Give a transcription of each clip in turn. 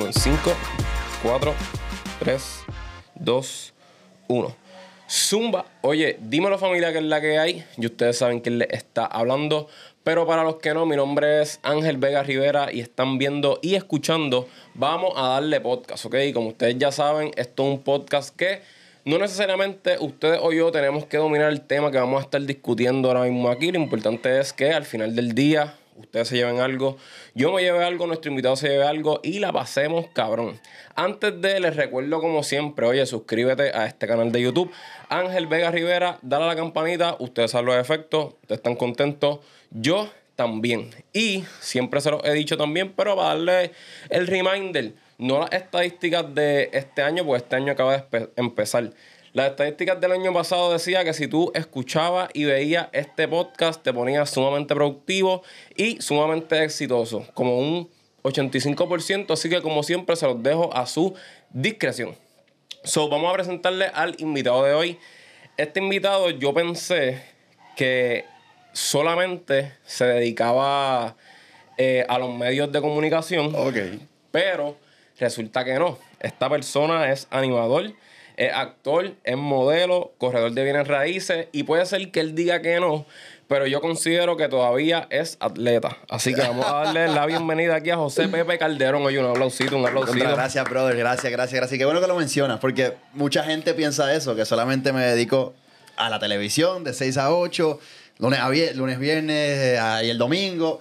en 5, 4, 3, 2, 1. Zumba, oye, dímelo familia que es la que hay. Y ustedes saben quién le está hablando. Pero para los que no, mi nombre es Ángel Vega Rivera y están viendo y escuchando, vamos a darle podcast, ¿ok? Como ustedes ya saben, esto es un podcast que no necesariamente ustedes o yo tenemos que dominar el tema que vamos a estar discutiendo ahora mismo aquí. Lo importante es que al final del día ustedes se lleven algo, yo me lleve algo, nuestro invitado se lleve algo y la pasemos cabrón. Antes de, les recuerdo como siempre, oye, suscríbete a este canal de YouTube. Ángel Vega Rivera, dale a la campanita, ustedes saben los efectos, ustedes están contentos, yo también. Y siempre se los he dicho también, pero para darle el reminder, no las estadísticas de este año, pues este año acaba de empezar. Las estadísticas del año pasado decía que si tú escuchabas y veías este podcast te ponías sumamente productivo y sumamente exitoso, como un 85%, así que como siempre se los dejo a su discreción. So, vamos a presentarle al invitado de hoy. Este invitado yo pensé que solamente se dedicaba eh, a los medios de comunicación. Ok. Pero resulta que no. Esta persona es animador es actor, es modelo, corredor de bienes raíces y puede ser que él diga que no, pero yo considero que todavía es atleta. Así que vamos a darle la bienvenida aquí a José Pepe Calderón. Oye, un aplausito, un aplausito. Gracias, brother. Gracias, gracias, gracias. Qué bueno que lo mencionas, porque mucha gente piensa eso, que solamente me dedico a la televisión de 6 a 8, lunes, a viernes, lunes viernes y el domingo.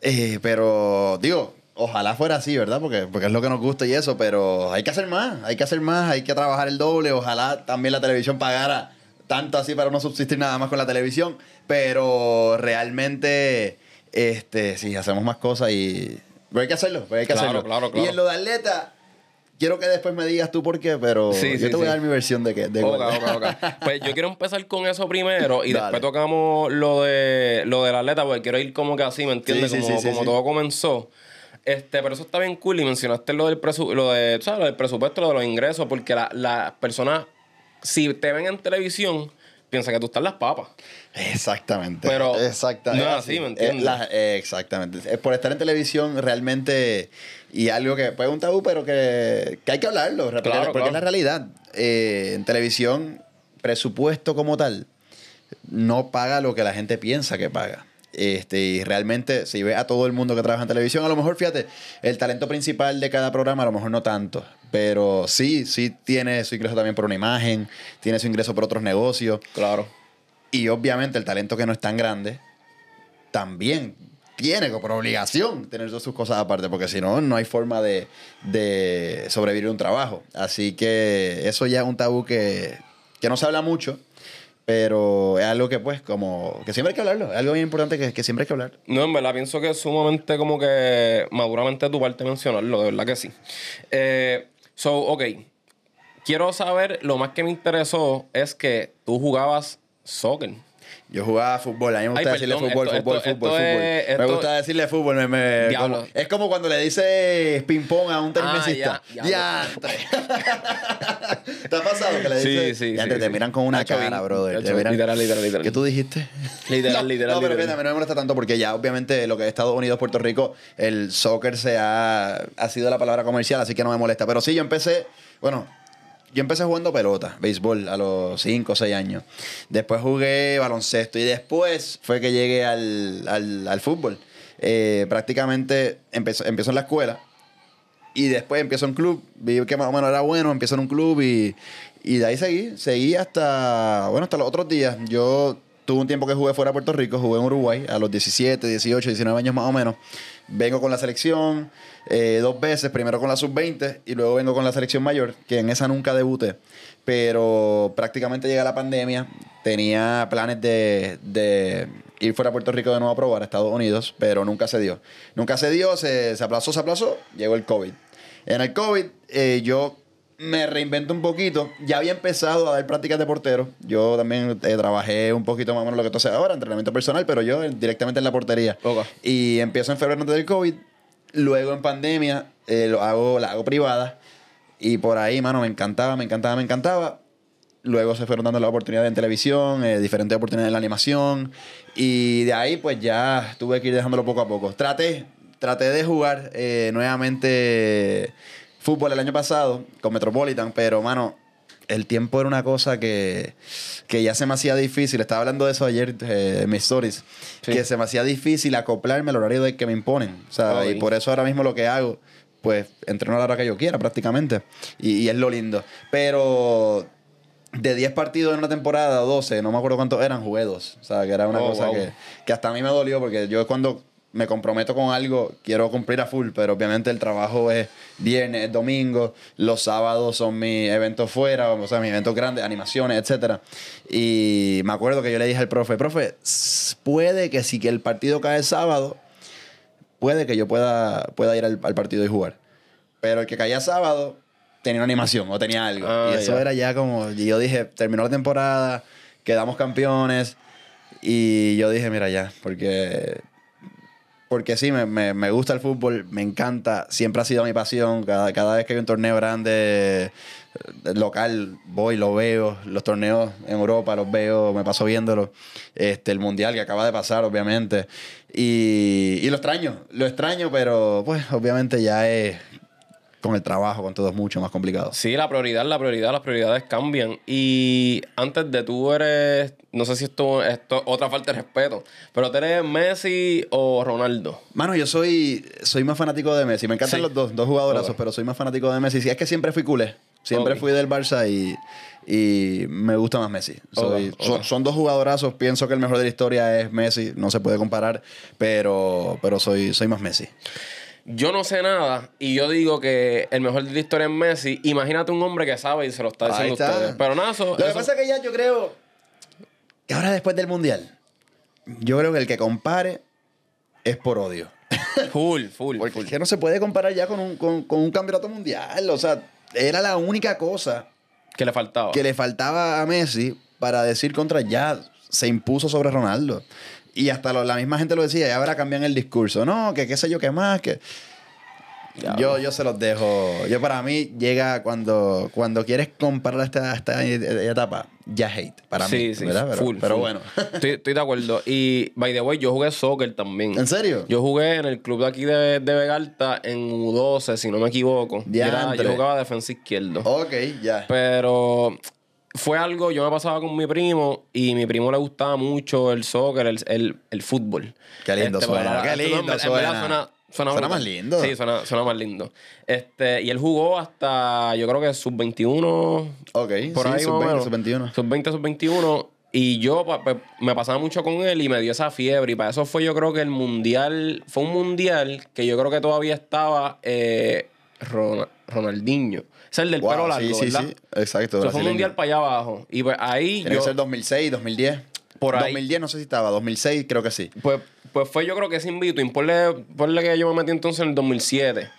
Eh, pero, digo, Ojalá fuera así, ¿verdad? Porque, porque es lo que nos gusta y eso, pero hay que hacer más, hay que hacer más, hay que trabajar el doble. Ojalá también la televisión pagara tanto así para no subsistir nada más con la televisión, pero realmente, este, sí, hacemos más cosas y... Pero hay que hacerlo, hay que hacerlo. Claro, claro. Y en lo de atleta, quiero que después me digas tú por qué, pero yo te voy a dar mi versión de qué. De pues yo quiero empezar con eso primero y después tocamos lo de lo del atleta, porque quiero ir como que así, ¿me entiendes? como, como todo comenzó. Este, pero eso está bien cool y mencionaste lo del, lo de, ¿sabes? Lo del presupuesto, lo de los ingresos, porque las la personas, si te ven en televisión, piensan que tú estás en las papas. Exactamente. Pero exactamente. no es así, ¿me entiendes? exactamente. Por estar en televisión realmente, y algo que puede un tabú, pero que, hay que hablarlo, claro, porque es la realidad. Eh, en televisión, presupuesto como tal, no paga lo que la gente piensa que paga. Este, y realmente, si ve a todo el mundo que trabaja en televisión, a lo mejor, fíjate, el talento principal de cada programa, a lo mejor no tanto. Pero sí, sí tiene su ingreso también por una imagen, tiene su ingreso por otros negocios. Claro. Y obviamente el talento que no es tan grande, también tiene por obligación tener todas sus cosas aparte, porque si no, no hay forma de, de sobrevivir un trabajo. Así que eso ya es un tabú que, que no se habla mucho pero es algo que, pues, como. que siempre hay que hablarlo. Es algo bien importante que, que siempre hay que hablar. No, en verdad, pienso que es sumamente como que maduramente tu parte mencionarlo, de verdad que sí. Eh, so, ok. Quiero saber, lo más que me interesó es que tú jugabas soccer. Yo jugaba fútbol, a mí me gusta decirle fútbol, fútbol, fútbol, fútbol. me gusta decirle fútbol. Me, me, es como cuando le dices ping-pong a un tennisista. Ah, ya, ¿Te ha pasado que le dices? Sí, sí. Ya te, miran con una cara, brother. literal, literal, literal. ¿Qué tú dijiste? Literal, literal. No, pero fíjate, no me molesta tanto porque ya, obviamente, lo que es Estados Unidos, Puerto Rico, el soccer se ha, ha sido la palabra comercial, así que no me molesta. Pero sí, yo empecé, bueno, yo empecé jugando pelota, béisbol, a los 5 o 6 años. Después jugué baloncesto y después fue que llegué al, fútbol. Eh, prácticamente empezó, en la escuela y después empiezo en club. Vi que más o menos era bueno, empiezo en un club y, y de ahí seguí. Seguí hasta, bueno, hasta los otros días. Yo tuve un tiempo que jugué fuera de Puerto Rico, jugué en Uruguay a los 17, 18, 19 años más o menos. Vengo con la selección eh, dos veces, primero con la sub-20 y luego vengo con la selección mayor, que en esa nunca debuté. Pero prácticamente llega la pandemia, tenía planes de, ir fuera a Puerto Rico de nuevo a probar a Estados Unidos, pero nunca se dio. Nunca se dio, se, se aplazó, se aplazó, llegó el COVID. En el COVID eh, yo me reinvento un poquito. Ya había empezado a dar prácticas de portero. Yo también eh, trabajé un poquito más o menos lo que tú haces ahora, entrenamiento personal, pero yo directamente en la portería. Y empiezo en febrero antes del COVID. Luego en pandemia eh, lo hago, la hago privada. Y por ahí, mano, me encantaba, me encantaba, me encantaba. Luego se fueron dando las oportunidades en televisión, eh, diferentes oportunidades en la animación. Y de ahí, pues ya tuve que ir dejándolo poco a poco. Traté, traté de jugar eh, nuevamente fútbol el año pasado con Metropolitan, pero, mano, el tiempo era una cosa que, que ya se me hacía difícil. Estaba hablando de eso ayer eh, en mis stories. Sí. Que se me hacía difícil acoplarme al horario de que me imponen. O sea, y por eso ahora mismo lo que hago, pues entreno a la hora que yo quiera prácticamente. Y, y es lo lindo. Pero de 10 partidos en una temporada, 12, no me acuerdo cuántos eran, jugué dos. O sea, que era una Oh, cosa wow. que, que hasta a mí me dolió porque yo cuando me comprometo con algo, quiero cumplir a full, pero obviamente el trabajo es viernes, es domingo, los sábados son mis eventos fuera, o sea, mis eventos grandes, animaciones, etcétera. Y me acuerdo que yo le dije al profe, profe, puede que si que el partido cae el sábado, puede que yo pueda, pueda ir al, al partido y jugar. Pero el que caía sábado tenía una animación o tenía algo. Ah, y eso ya. era ya como. Y yo dije, terminó la temporada, quedamos campeones. Y yo dije, mira ya, porque. Porque sí, me, me- me gusta el fútbol, me encanta, siempre ha sido mi pasión. Cada, cada vez que hay un torneo grande, eh, local, voy, lo veo. Los torneos en Europa los veo, me paso viéndolos. Este, el mundial que acaba de pasar, obviamente. Y, y lo extraño, lo extraño, pero pues obviamente ya es con el trabajo, con todo es mucho más complicado. Sí, la prioridad, la prioridad, las prioridades cambian. Y antes de tú eres, no sé si esto es otra falta de respeto, pero tú eres Messi o Ronaldo. Mano, yo soy, soy más fanático de Messi. Me encantan Sí. los dos, dos jugadorazos, Ok. pero soy más fanático de Messi. Sí, es que siempre fui culé. Siempre Ok. fui del Barça y, y me gusta más Messi. Soy- Ok, Son, son dos jugadorazos. Pienso que el mejor de la historia es Messi. No se puede comparar, pero, pero soy, soy más Messi. Yo no sé nada y yo digo que el mejor de la historia es Messi. Imagínate un hombre que sabe y se lo está diciendo a ustedes. Pero nada, eso, Lo que eso- pasa es que ya yo creo que ahora después del Mundial, yo creo que el que compare es por odio. full, full, Porque full. no se puede comparar ya con un, con, con un campeonato mundial. O sea, era la única cosa que le faltaba. que le faltaba a Messi para decir contra ya se impuso sobre Ronaldo. Y hasta lo- la misma gente lo decía, y ahora cambian el discurso. No, que qué sé yo qué más, que... Ya, Yo, yo se los dejo. Yo para mí llega cuando, cuando quieres comparar esta, esta etapa, ya hate. Para sí, mí, sí, ¿verdad? Pero, full, pero full. bueno. Estoy, estoy de acuerdo. Y, by the way, yo jugué soccer también. ¿En serio? Yo jugué en el club de aquí de, de Vegalta en U12, si no me equivoco. Y era- Diantre. yo jugaba defensa izquierdo. Ok, ya. Pero fue algo, yo me pasaba con mi primo y mi primo le gustaba mucho el soccer, el, el, el fútbol. Qué lindo Este, suena, qué lindo verdad suena. Suena, suena, Suena más lindo. Sí, suena, suena más lindo. Este, y él jugó hasta, yo creo que sub-21, Ok, por sí, ahí sub-20, más o menos. sub-21. Sub-20, sub-21. Y yo me pasaba mucho con él y me dio esa fiebre. Y para eso fue yo creo que el mundial, fue un mundial que yo creo que todavía estaba eh, Ron- Ronaldinho. Es el del Wow, pelo largo, sí, sí, ¿verdad? sí. Exacto. Eso fue un mundial para allá abajo. Y pues ahí Tiene yo... que ser 2006, 2010. Por ahí. 2010 no sé si estaba, 2006 creo que sí. Pues, pues fue yo creo que sin Between. Ponle, ponle que yo me metí entonces en el 2007.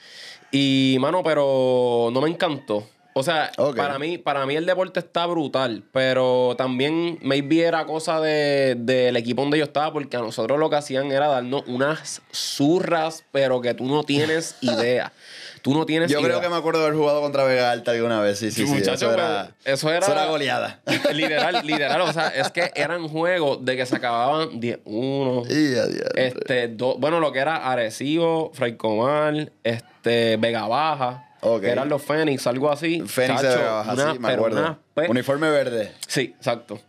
Y, mano, pero no me encantó. O sea, para, mí, para mí el deporte está brutal, pero también maybe era cosa de- del equipo donde yo estaba, porque a nosotros lo que hacían era darnos unas zurras, pero que tú no tienes idea. Tú no tienes Yo idea. creo que me acuerdo de haber jugado contra Vega Alta alguna vez. Sí, sí, sí. Muchacho, eso, era, pues, eso era- Eso era goleada. Literal, literal. O sea, es que eran juegos de que se acababan 10-1. Y a diablo. Este, do- bueno, lo que era Arecibo, Fray Comar, este, Vega Baja, Ok. que eran los Fénix, algo así. Fénix de Vega Baja, una- sí, me acuerdo. una Uniforme verde. Sí, exacto.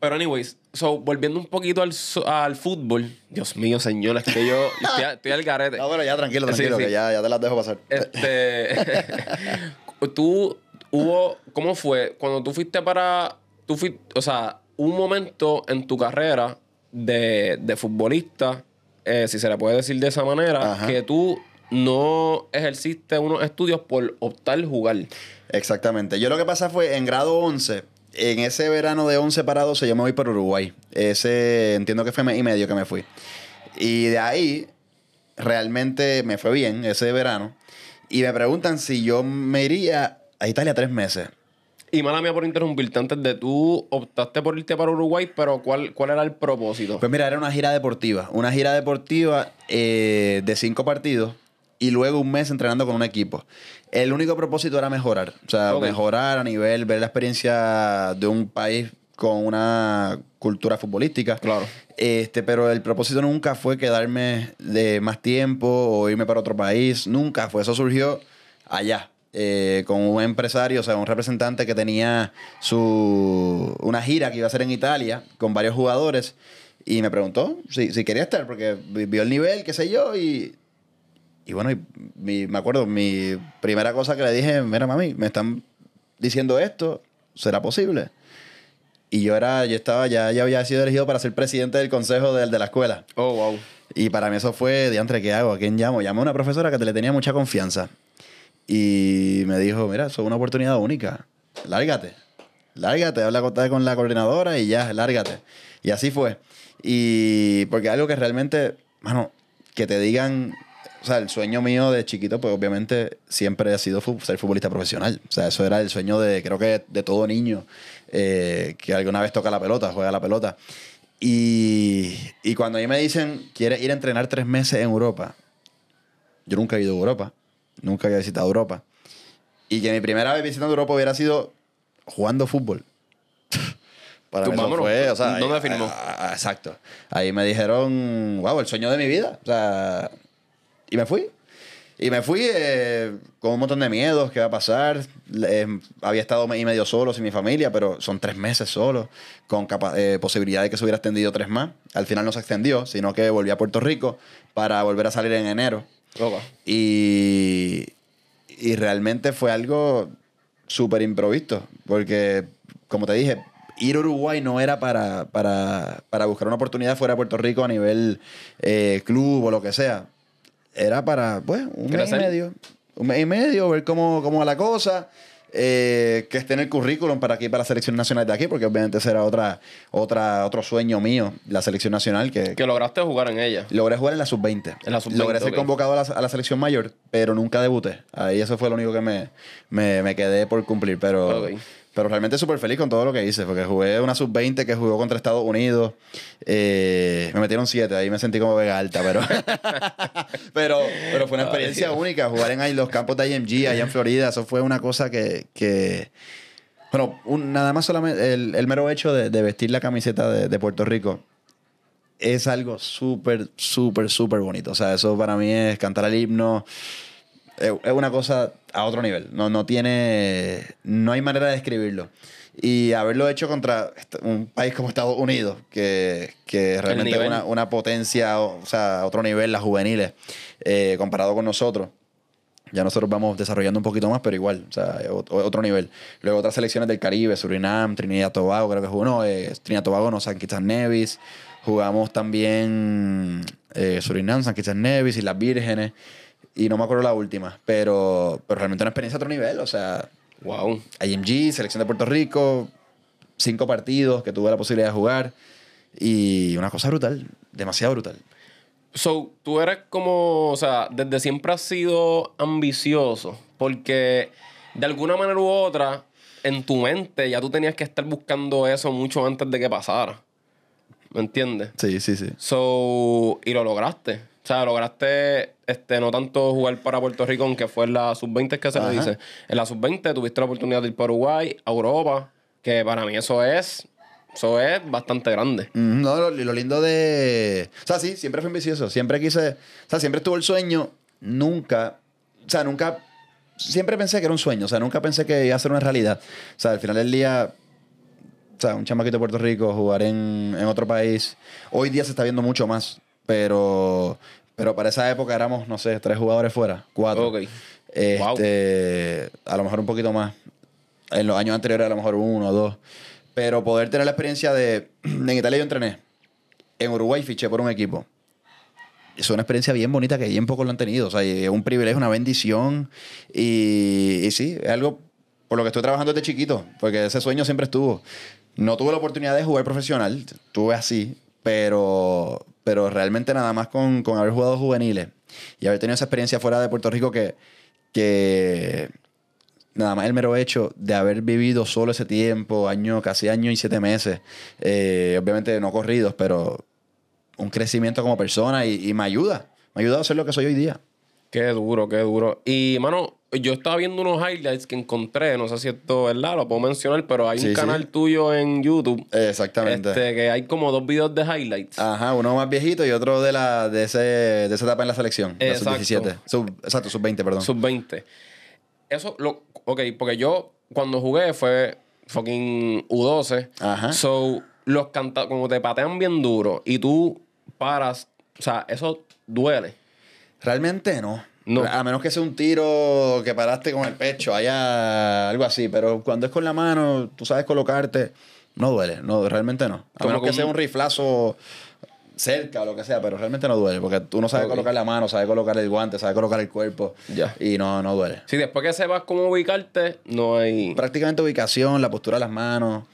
Pero anyways, so, volviendo un poquito al, al fútbol. Dios mío, señor, es que yo estoy, estoy al garete. No, bueno, ya tranquilo, Sí, tranquilo, sí. que ya, ya te las dejo pasar. Este, tú hubo, ¿cómo fue? Cuando tú fuiste para, tú fuiste, o sea, un momento en tu carrera de, de futbolista, eh, si se le puede decir de esa manera, Ajá. que tú no ejerciste unos estudios por optar jugar. Exactamente. Yo lo que pasa fue en grado 11, en ese verano de 11 para 12, yo me voy para Uruguay. Ese, entiendo que fue mes y medio que me fui. Y de ahí, realmente me fue bien ese verano. Y me preguntan si yo me iría a Italia tres meses. Y mala mía por interrumpirte, antes de tú optaste por irte para Uruguay, pero ¿cuál, cuál era el propósito? Pues mira, era una gira deportiva. Una gira deportiva eh, de cinco partidos y luego un mes entrenando con un equipo. El único propósito era mejorar. O sea, mejorar a nivel, ver la experiencia de un país con una cultura futbolística. Claro. Este, pero el propósito nunca fue quedarme de más tiempo o irme para otro país. Nunca fue. Eso surgió allá. eh, con un empresario, o sea, un representante que tenía su una gira que iba a hacer en Italia con varios jugadores y me preguntó si, si quería estar porque vi- vio el nivel, qué sé yo, y, y bueno, y mi- me acuerdo, mi primera cosa que le dije, mira mami, me están diciendo esto, ¿será posible? Y yo era, yo estaba, ya, ya había sido elegido para ser presidente del consejo del de la escuela. Oh, wow. Y para mí eso fue, diantre, ¿qué hago? ¿A quién llamo? Llamé a una profesora que le tenía mucha confianza. Y me dijo, mira, eso es una oportunidad única. Lárgate. Lárgate, habla con la coordinadora y ya, lárgate. Y así fue. Y porque algo que realmente, mano, que te digan, o sea, el sueño mío de chiquito, pues obviamente siempre ha sido ser futbolista profesional. O sea, eso era el sueño de, creo que de todo niño eh, que alguna vez toca la pelota, juega la pelota. Y, y cuando a mí me dicen, ¿quieres ir a entrenar tres meses en Europa? Yo nunca he ido a Europa. Nunca había visitado Europa. Y que mi primera vez visitando Europa hubiera sido jugando fútbol. Para mí eso fue, o sea, ¿Dónde ahí- firmó? ah, ah, exacto. Ahí me dijeron, wow, el sueño de mi vida. O sea, y me fui. Y me fui eh, con un montón de miedos, qué va a pasar. Eh, había estado y medio solo sin mi familia, pero son tres meses solo, con eh, posibilidad de que se hubiera extendido tres más. Al final no se extendió, sino que volví a Puerto Rico para volver a salir en enero. Y, y realmente fue algo súper improvisto, porque, como te dije, ir a Uruguay no era para, para, para buscar una oportunidad fuera de Puerto Rico a nivel eh, club o lo que sea. Era para, pues, un mes y Crecer. medio. Un mes y medio, ver cómo, cómo va la cosa. eh, que esté en el currículum para aquí, para la selección nacional de aquí, porque obviamente ese era otra, otra, otro sueño mío, la selección nacional, que, Que lograste jugar en ella. Logré jugar en la sub-20. En la sub-20, Logré ser ok. convocado a la, a la selección mayor, pero nunca debuté. Ahí eso fue lo único que me, me, me quedé por cumplir. Pero, Ok. Pero realmente súper feliz con todo lo que hice, porque jugué una sub-20 que jugó contra Estados Unidos. Eh, me metieron 7, ahí me sentí como vega alta, pero, pero, pero fue una experiencia única. Jugar en ahí los campos de IMG allá en Florida, eso fue una cosa que... que bueno, un- nada más solamente el, el mero hecho de, de vestir la camiseta de, de Puerto Rico es algo súper, súper, súper bonito. O sea, eso para mí es cantar el himno. Es una cosa a otro nivel. No, no tiene. No hay manera de describirlo. Y haberlo hecho contra un país como Estados Unidos, que, que realmente es una, una potencia, o sea, a otro nivel, las juveniles, eh, comparado con nosotros. Ya nosotros vamos desarrollando un poquito más, pero igual, o sea, otro nivel. Luego otras selecciones del Caribe, Surinam, Trinidad Tobago, creo que jugó, no, eh, Trinidad Tobago, no, San Quintas Nevis. Jugamos también eh, Surinam, San Quintas Nevis y las Vírgenes. Y no me acuerdo la última, pero, pero realmente una experiencia a otro nivel, o sea, Wow. IMG, Selección de Puerto Rico, cinco partidos que tuve la posibilidad de jugar. Y una cosa brutal, demasiado brutal. So, tú eres como, o sea, desde siempre has sido ambicioso, porque de alguna manera u otra, en tu mente ya tú tenías que estar buscando eso mucho antes de que pasara. ¿Me entiendes? Sí, sí, sí. So, y lo lograste. O sea, lograste este, no tanto jugar para Puerto Rico, aunque fue en la sub-20 que se le Ajá. dice. En la sub-20 tuviste la oportunidad de ir para Uruguay, a Europa, que para mí eso es, eso es bastante grande. Mm, No, lo, lo lindo de. O sea, sí, siempre fui ambicioso. Siempre quise. O sea, siempre estuvo el sueño. Nunca. O sea, nunca. Siempre pensé que era un sueño. O sea, nunca pensé que iba a ser una realidad. O sea, al final del día. O sea, un chamaquito de Puerto Rico, jugar en, en otro país. Hoy día se está viendo mucho más. Pero. Pero para esa época éramos, no sé, tres jugadores fuera. Cuatro. Ok. Este, A lo mejor un poquito más. En los años anteriores a lo mejor uno o dos. Pero poder tener la experiencia de... En Italia yo entrené. En Uruguay fiché por un equipo. Es una experiencia bien bonita que bien pocos lo han tenido. O sea, es un privilegio, una bendición. Y, y sí, es algo por lo que estoy trabajando desde chiquito. Porque ese sueño siempre estuvo. No tuve la oportunidad de jugar profesional. Tuve así. Pero, pero realmente nada más con, con haber jugado juveniles y haber tenido esa experiencia fuera de Puerto Rico que, que nada más el mero hecho de haber vivido solo ese tiempo, año, casi año y siete meses, eh, obviamente no corridos, pero un crecimiento como persona y, me ayuda, me ayuda a ser lo que soy hoy día. Qué duro, qué duro. Y, mano, yo estaba viendo unos highlights que encontré, no sé si esto es verdad, lo puedo mencionar, pero hay Sí, un sí. canal tuyo en YouTube. Exactamente. Este, que hay como dos videos de highlights. Ajá, uno más viejito y otro de la de ese de esa etapa en la selección, la Exacto. sub-17. Sub, exacto, sub-20, perdón. Sub 20. Eso, lo, ok, porque yo cuando jugué fue fucking U12. Ajá. So, los canta como te patean bien duro y tú paras, o sea, eso duele. Realmente no. No. A menos que sea un tiro que paraste con el pecho, haya algo así. Pero cuando es con la mano, tú sabes colocarte, no duele. No, realmente no. A menos que sea un- riflazo cerca o lo que sea, pero realmente no duele. Porque tú no sabes colocar la mano, sabes colocar el guante, sabes colocar el cuerpo. Ya. Y no, no duele. Si después que sepas cómo ubicarte, no hay. Prácticamente ubicación, la postura de las manos.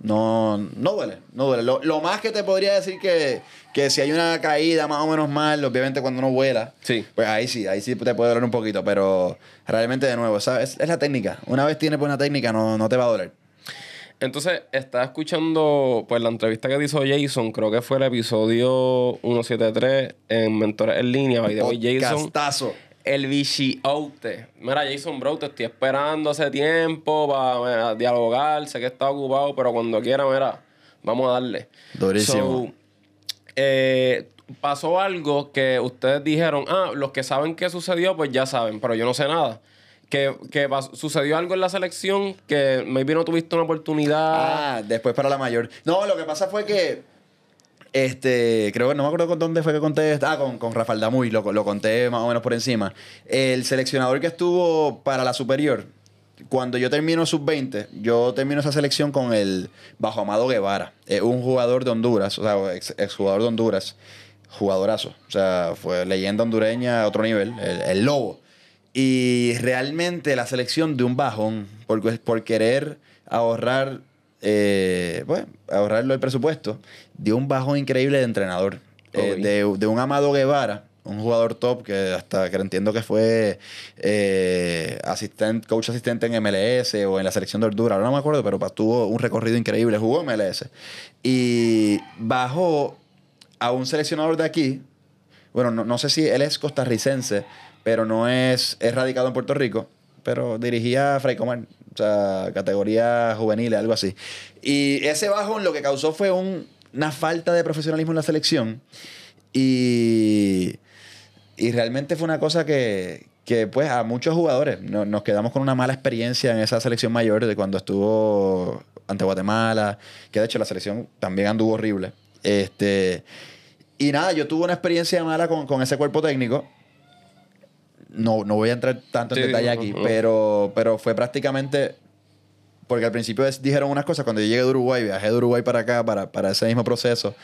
No, no duele, no duele. Lo, lo más que te podría decir que, que si hay una caída más o menos mal, obviamente cuando uno vuela, Sí. pues ahí sí, ahí sí te puede doler un poquito, pero realmente de nuevo, esa es, es la técnica. Una vez tienes buena técnica, no, no te va a doler. Entonces, estaba escuchando pues la entrevista que hizo Jason, creo que fue el episodio 173 en Mentores en Línea. By Jason. Podcastazo. El bichiote. Mira, Jason, bro, te estoy esperando hace tiempo para dialogar. Sé que está ocupado, pero cuando quiera, mira, vamos a darle. Durísimo. So, eh, pasó algo que ustedes dijeron, ah, los que saben qué sucedió, pues ya saben, pero yo no sé nada. Que, que pas- sucedió algo en la selección que maybe no tuviste una oportunidad. Ah, después para la mayor. No, lo que pasa fue que. Este, creo que no me acuerdo con dónde fue que conté. esto. Ah, con, con Rafael Damuy, lo, lo conté más o menos por encima. El seleccionador que estuvo para la superior, cuando yo termino sub-20, yo termino esa selección con el Bajo Amado Guevara, un jugador de Honduras, o sea, ex, exjugador de Honduras, jugadorazo. O sea, fue leyenda hondureña a otro nivel, el, el Lobo. Y realmente la selección de un bajón, por, por querer ahorrar, eh, bueno, ahorrarlo el presupuesto, dio un bajón increíble de entrenador. Eh, de, de un Amado Guevara, un jugador top que hasta que entiendo que fue eh, asistent, coach asistente en MLS o en la selección de Honduras, ahora no me acuerdo, pero tuvo un recorrido increíble, jugó en MLS. Y bajó a un seleccionador de aquí, bueno, no, no sé si él es costarricense, pero no es, es radicado en Puerto Rico, pero dirigía a Fray Comar, o sea, categoría juvenil, algo así. Y ese bajón lo que causó fue un- una falta de profesionalismo en la selección y, y realmente fue una cosa que, que, pues a muchos jugadores no- nos quedamos con una mala experiencia en esa selección mayor de cuando estuvo ante Guatemala, que de hecho la selección también anduvo horrible. Este, y nada, yo tuve una experiencia mala con, con ese cuerpo técnico. No, no voy a entrar tanto en Sí, detalle aquí, pero, pero fue prácticamente porque al principio dijeron unas cosas. Cuando yo llegué de Uruguay, viajé de Uruguay para acá, para, para ese mismo proceso,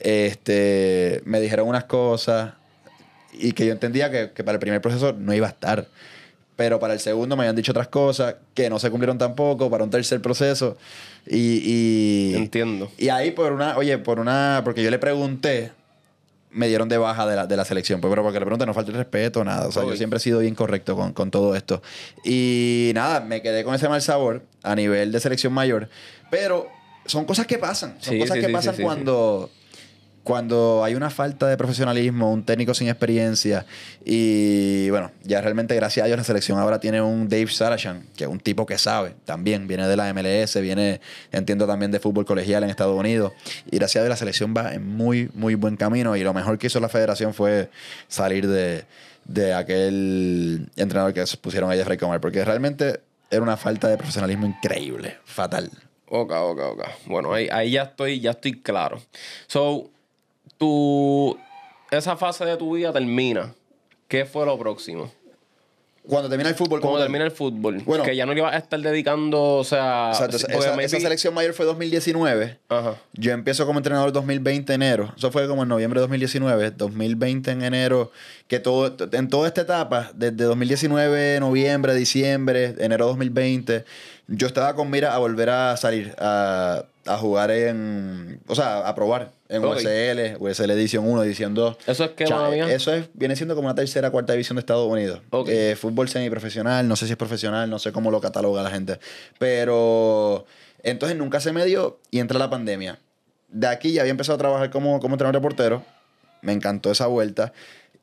este, me dijeron unas cosas y que yo entendía que, que para el primer proceso no iba a estar. Pero para el segundo me habían dicho otras cosas que no se cumplieron tampoco, para un tercer proceso. Y, y, Entiendo. y ahí por una, oye, por una, porque yo le pregunté, me dieron de baja de la, de la selección. Pues, pero porque le pregunté, no falta el respeto, nada. O sea, yo siempre he sido bien correcto con, con todo esto. Y nada, me quedé con ese mal sabor a nivel de selección mayor. Pero son cosas que pasan. Son Sí, cosas sí, que sí, pasan cuando, cuando hay una falta de profesionalismo, un técnico sin experiencia. Y bueno, ya realmente, gracias a Dios, la selección ahora tiene un Dave Sarachan, que es un tipo que sabe también. Viene de la MLS, viene, entiendo, también de fútbol colegial en Estados Unidos. Y gracias a Dios, la selección va en muy, muy buen camino. Y lo mejor que hizo la federación fue salir de, de aquel entrenador que pusieron a Jeffrey Comer, porque realmente era una falta de profesionalismo increíble, fatal. Ok, ok, ok. Bueno, ahí, ahí ya estoy, ya estoy claro. So, tu, esa fase de tu vida termina. ¿Qué fue lo próximo? Cuando termina el fútbol, ¿Cómo como tal- termina el fútbol? Bueno. que ya no le ibas a estar dedicando, o sea... Exacto, esa, porque esa- maybe- esa selección mayor fue 2019. Ajá. Yo empiezo como entrenador 2020 enero. Eso fue como en noviembre de 2019. 2020 en enero. Que todo, en toda esta etapa, desde 2019, noviembre, diciembre, enero 2020, yo estaba con mira a volver a salir a, a jugar en. O sea, a probar en Ok. USL, USL Edición 1, Edición 2. ¿Eso es qué? Eso es, viene siendo como una tercera, cuarta división de Estados Unidos. Ok. Eh, fútbol semiprofesional, no sé si es profesional, no sé cómo lo cataloga la gente. Pero entonces nunca se me dio y entra la pandemia. De aquí ya había empezado a trabajar como, como entrenador de portero. Me encantó esa vuelta.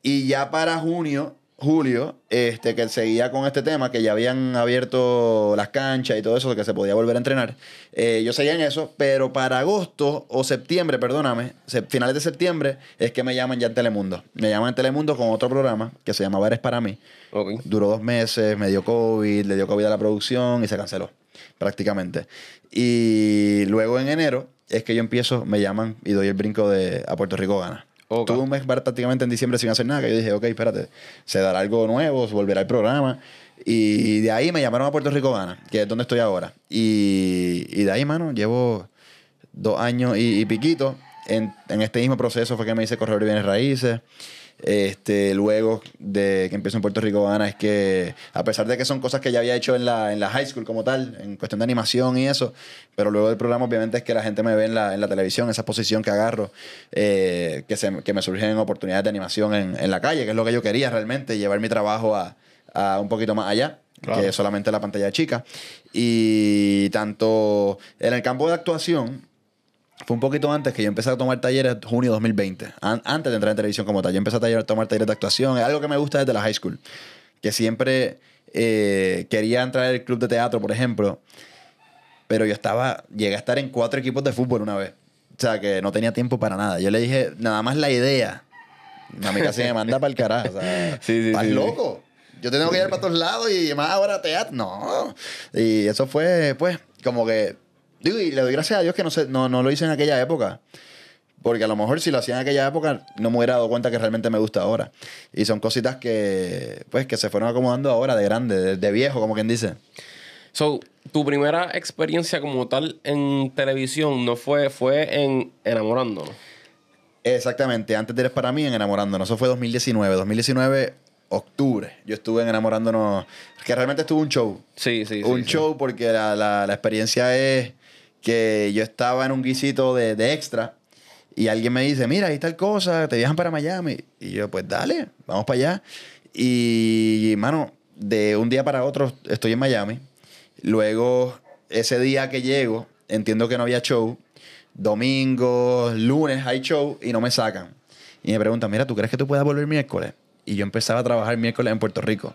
Y ya para junio julio, este, que seguía con este tema, que ya habían abierto las canchas y todo eso, que se podía volver a entrenar. Eh, yo seguía en eso, pero para agosto o septiembre, perdóname, finales de septiembre, es que me llaman ya en Telemundo. Me llaman en Telemundo con otro programa que se llamaba Eres para mí. Duró dos meses, me dio COVID, le dio COVID a la producción y se canceló, prácticamente. Y luego en enero es que yo empiezo, me llaman y doy el brinco de a Puerto Rico gana. Ok. Tuve un mes prácticamente en diciembre sin hacer nada, que yo dije, ok, espérate, se dará algo nuevo, volverá el programa. Y de ahí me llamaron a Puerto Rico Gana, que es donde estoy ahora. Y, y de ahí, mano, llevo dos años y, y piquito. En, en este mismo proceso fue que me hice corredor de bienes raíces. Este, luego de que empiezo en Puerto Rico Gana es que, a pesar de que son cosas que ya había hecho en la, en la high school como tal, en cuestión de animación y eso, pero luego del programa obviamente es que la gente me ve en la, en la televisión, esa posición que agarro, eh, que, se, que me surgen oportunidades de animación en, en la calle, que es lo que yo quería realmente, llevar mi trabajo a, a un poquito más allá. Claro. que solamente la pantalla chica. Y tanto en el campo de actuación, fue un poquito antes que yo empecé a tomar talleres junio 2020, an- antes de entrar en televisión como tal. Yo empecé a, taller- a tomar talleres de actuación, es algo que me gusta desde la high school, que siempre eh, quería entrar al club de teatro, por ejemplo, pero yo estaba, llegué a estar en cuatro equipos de fútbol una vez. O sea, que no tenía tiempo para nada. Yo le dije, nada más la idea. A mí casi me manda para el carajo. O sea, Sí, sí, ¿estás sí, loco? Yo tengo que ir para todos lados y más ahora teatro. No. Y eso fue, pues, como que. Digo, y le doy gracias a Dios que no, sé, no, no lo hice en aquella época. Porque a lo mejor si lo hacía en aquella época no me hubiera dado cuenta que realmente me gusta ahora. Y son cositas que, pues, que se fueron acomodando ahora de grande, de, de viejo, como quien dice. So, tu primera experiencia como tal en televisión no fue, fue en Enamorándonos. Exactamente, antes de Eres para mí en Enamorándonos. Eso fue 2019. 2019, octubre. Yo estuve en Enamorándonos, que realmente estuvo un show. Sí, sí, sí. un sí. show porque la, la- la experiencia es que yo estaba en un guisito de, de extra y alguien me dice, mira, ahí tal cosa, te viajan para Miami. Y yo, pues dale, vamos para allá. Y, mano, de un día para otro estoy en Miami. Luego, ese día que llego, entiendo que no había show. Domingo, lunes hay show y no me sacan. Y me preguntan, mira, ¿tú crees que tú puedas volver miércoles? Y yo empezaba a trabajar miércoles en Puerto Rico.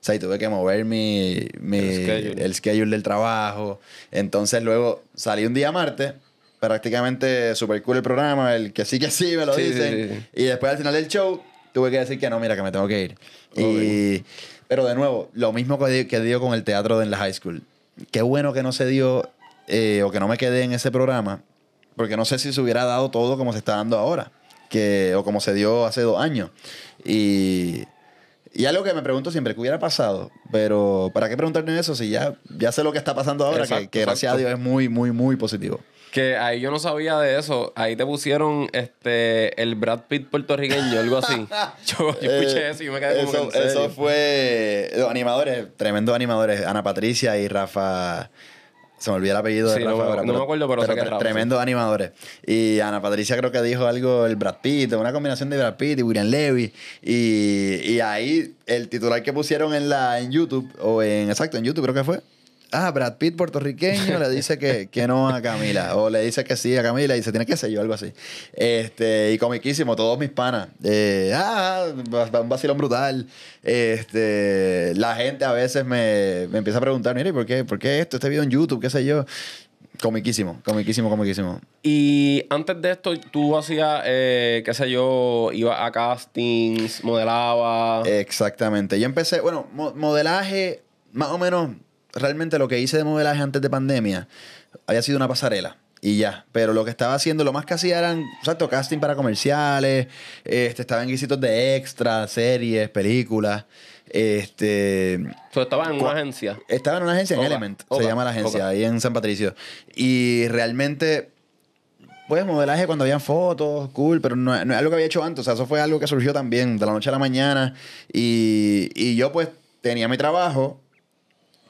O sea, y tuve que mover mi, mi- El schedule. el schedule del trabajo. Entonces luego salí un día martes, prácticamente super cool el programa, el que sí que sí me lo Sí, dicen. sí, sí. Y después al final del show tuve que decir que no, mira, que me tengo que ir. Y, pero de nuevo, lo mismo que, que dio con el teatro en la high school. Qué bueno que no se dio eh, o que no me quedé en ese programa, porque no sé si se hubiera dado todo como se está dando ahora, que, o como se dio hace dos años. Y, y algo que me pregunto siempre, ¿qué hubiera pasado? Pero ¿para qué preguntarme eso si ya, ya sé lo que está pasando ahora? que- Exacto, que, gracias a. Dios es muy, muy, muy positivo. Que ahí yo no sabía de eso. Ahí te pusieron este el Brad Pitt puertorriqueño, algo así. Yo, yo escuché Eh, eso y me quedé como que eso, en serio. eso fue los animadores, tremendos animadores, Ana Patricia y Rafa. Se me olvidó el apellido Sí, de no Rafa ahora, no me acuerdo, pero que Rafa, Tremendos animadores. Y Ana Patricia creo que dijo algo, el Brad Pitt, una combinación de Brad Pitt y William Levy. Y, y ahí el titular que pusieron en, la, en YouTube, o en, exacto, en YouTube creo que fue. Ah, Brad Pitt puertorriqueño le dice que, que no a Camila. O le dice que sí a Camila y dice, tiene que ser yo, algo así. Este, y comiquísimo, todos mis panas. Eh, ah, un vacilón brutal. Este, la gente a veces me, me empieza a preguntar, mire, ¿por qué, ¿por qué esto? Este video en YouTube, qué sé yo. Comiquísimo, comiquísimo, comiquísimo. Y antes de esto, tú hacías, eh, qué sé yo, ibas a castings, modelabas. Exactamente. Yo empecé, bueno, mo- modelaje, más o menos, realmente lo que hice de modelaje antes de pandemia había sido una pasarela. Y ya, pero lo que estaba haciendo, lo más que hacía eran, exacto, casting para comerciales, este, estaba en guisitos de extra, series, películas, este, So, estabas en una agencia. estaba en una agencia en Element, se llama la agencia, ahí en San Patricio. Y realmente, pues modelaje cuando habían fotos, cool, pero no, no es algo que había hecho antes. O sea, eso fue algo que surgió también de la noche a la mañana. Y, y yo pues tenía mi trabajo,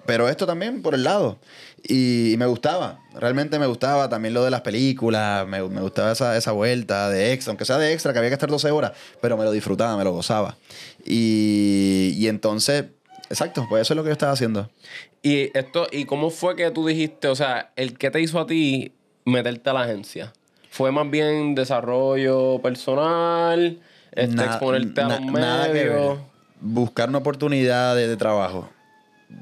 pero esto también por el lado. Y, me gustaba, realmente me gustaba también lo de las películas, me, me gustaba esa, esa vuelta de extra, aunque sea de extra, que había que estar 12 horas, pero me lo disfrutaba, me lo gozaba. Y, y entonces, exacto, pues eso es lo que yo estaba haciendo. Y esto, ¿y cómo fue que tú dijiste, o sea, el que te hizo a ti meterte a la agencia? ¿Fue más bien desarrollo personal? Este, Na- exponerte a na- medios? ver. buscar una oportunidad de, de trabajo.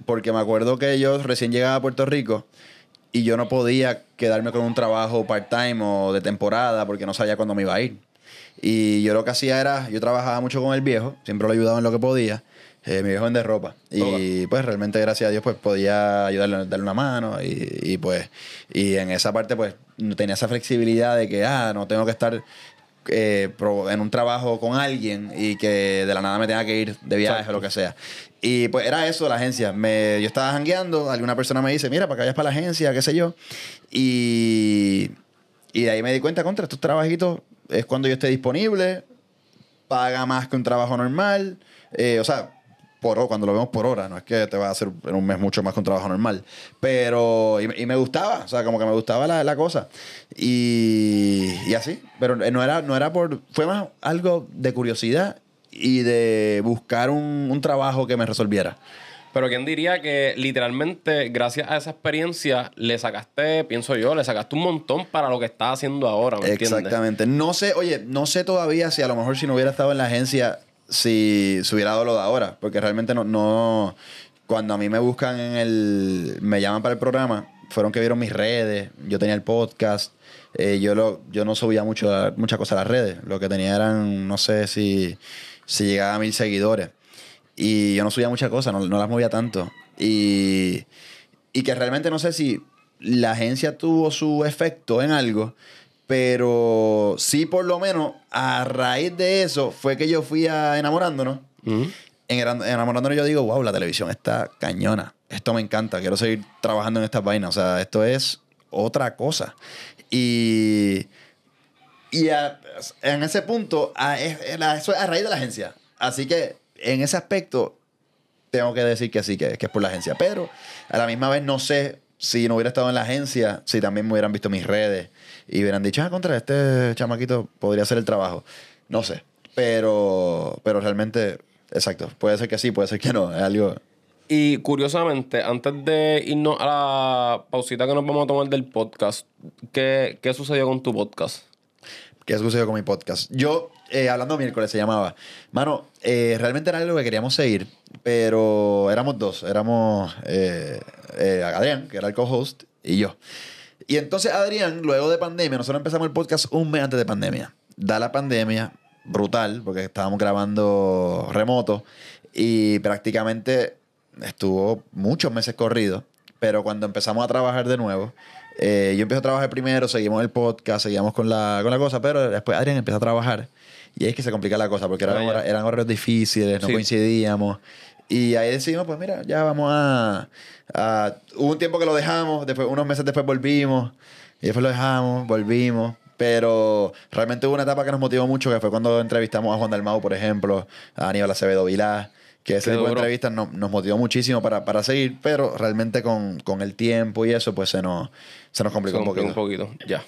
Porque me acuerdo que yo recién llegaba a Puerto Rico y yo no podía quedarme con un trabajo part-time o de temporada porque no sabía cuándo me iba a ir. Y yo lo que hacía era, yo trabajaba mucho con el viejo, siempre lo ayudaba en lo que podía. Eh, mi viejo vende ropa. Y pues realmente, gracias a Dios, pues podía ayudarle, darle una mano. Y, y, pues, y en esa parte, pues, tenía esa flexibilidad de que, ah, no tengo que estar eh, en un trabajo con alguien y que de la nada me tenga que ir de viaje o lo que sea. Y pues era eso la agencia. Me, yo estaba jangueando, alguna persona me dice, mira, para que vayas para la agencia, qué sé yo. Y, y de ahí me di cuenta, contra estos trabajitos es cuando yo esté disponible, paga más que un trabajo normal. Eh, o sea, por, cuando lo vemos por hora, no es que te va a hacer en un mes mucho más que un trabajo normal. Pero, y, y me gustaba, o sea, como que me gustaba la, la cosa. Y, y así, pero eh, no era, no era por, fue más algo de curiosidad y de buscar un, un trabajo que me resolviera. Pero quién diría que literalmente, gracias a esa experiencia, le sacaste, pienso yo, le sacaste un montón para lo que estás haciendo ahora, ¿me entiendes? Exactamente. No sé, oye, no sé todavía si a lo mejor si no hubiera estado en la agencia, si se hubiera dado lo de ahora. Porque realmente no, no. Cuando a mí me buscan en el. Me llaman para el programa, fueron que vieron mis redes. Yo tenía el podcast. eh, yo, lo, yo no subía mucho, muchas cosas a las redes. Lo que tenía eran, no sé si, si llegaba a mil seguidores. Y yo no subía muchas cosas, no, no las movía tanto. Y, y que realmente no sé si la agencia tuvo su efecto en algo, pero sí por lo menos a raíz de eso fue que yo fui a enamorándonos. Ujú. En enamorándonos yo digo, wow, la televisión está cañona. Esto me encanta, quiero seguir trabajando en estas vainas. O sea, esto es otra cosa. Y, y a- en ese punto, a- eso es a raíz de la agencia. Así que en ese aspecto, tengo que decir que sí, que, que es por la agencia. Pero a la misma vez no sé si no hubiera estado en la agencia, si también me hubieran visto mis redes y hubieran dicho, ah, contra este chamaquito podría hacer el trabajo. No sé. Pero, pero realmente, exacto. Puede ser que sí, puede ser que no. Es algo. Y curiosamente, antes de irnos a la pausita que nos vamos a tomar del podcast, ¿qué, qué sucedió con tu podcast? ¿Qué sucedió con mi podcast? Yo, eh, hablando miércoles, se llamaba. Mano, eh, realmente era algo que queríamos seguir, pero éramos dos. Éramos eh, eh, Adrián, que era el co-host, y yo. Y entonces Adrián, luego de pandemia, nosotros empezamos el podcast un mes antes de pandemia. Da la pandemia, brutal, porque estábamos grabando remoto y prácticamente estuvo muchos meses corridos. Pero cuando empezamos a trabajar de nuevo, eh, yo empecé a trabajar primero, seguimos el podcast, seguíamos con la, con la cosa, pero después Adrián empieza a trabajar y ahí es que se complica la cosa porque eran, Ah, eran horarios difíciles, no Sí. coincidíamos. Y ahí decidimos, pues mira, ya vamos a, a- Hubo un tiempo que lo dejamos, después, unos meses después volvimos, y después lo dejamos, volvimos. Pero realmente hubo una etapa que nos motivó mucho, que fue cuando entrevistamos a Juan Dalmau, por ejemplo, a Aníbal Acevedo Vilá, que ese tipo de entrevistas no- nos motivó muchísimo para, para seguir, pero realmente con, con el tiempo y eso, pues se nos, se nos complicó Se un poquito. un poquito. Ya.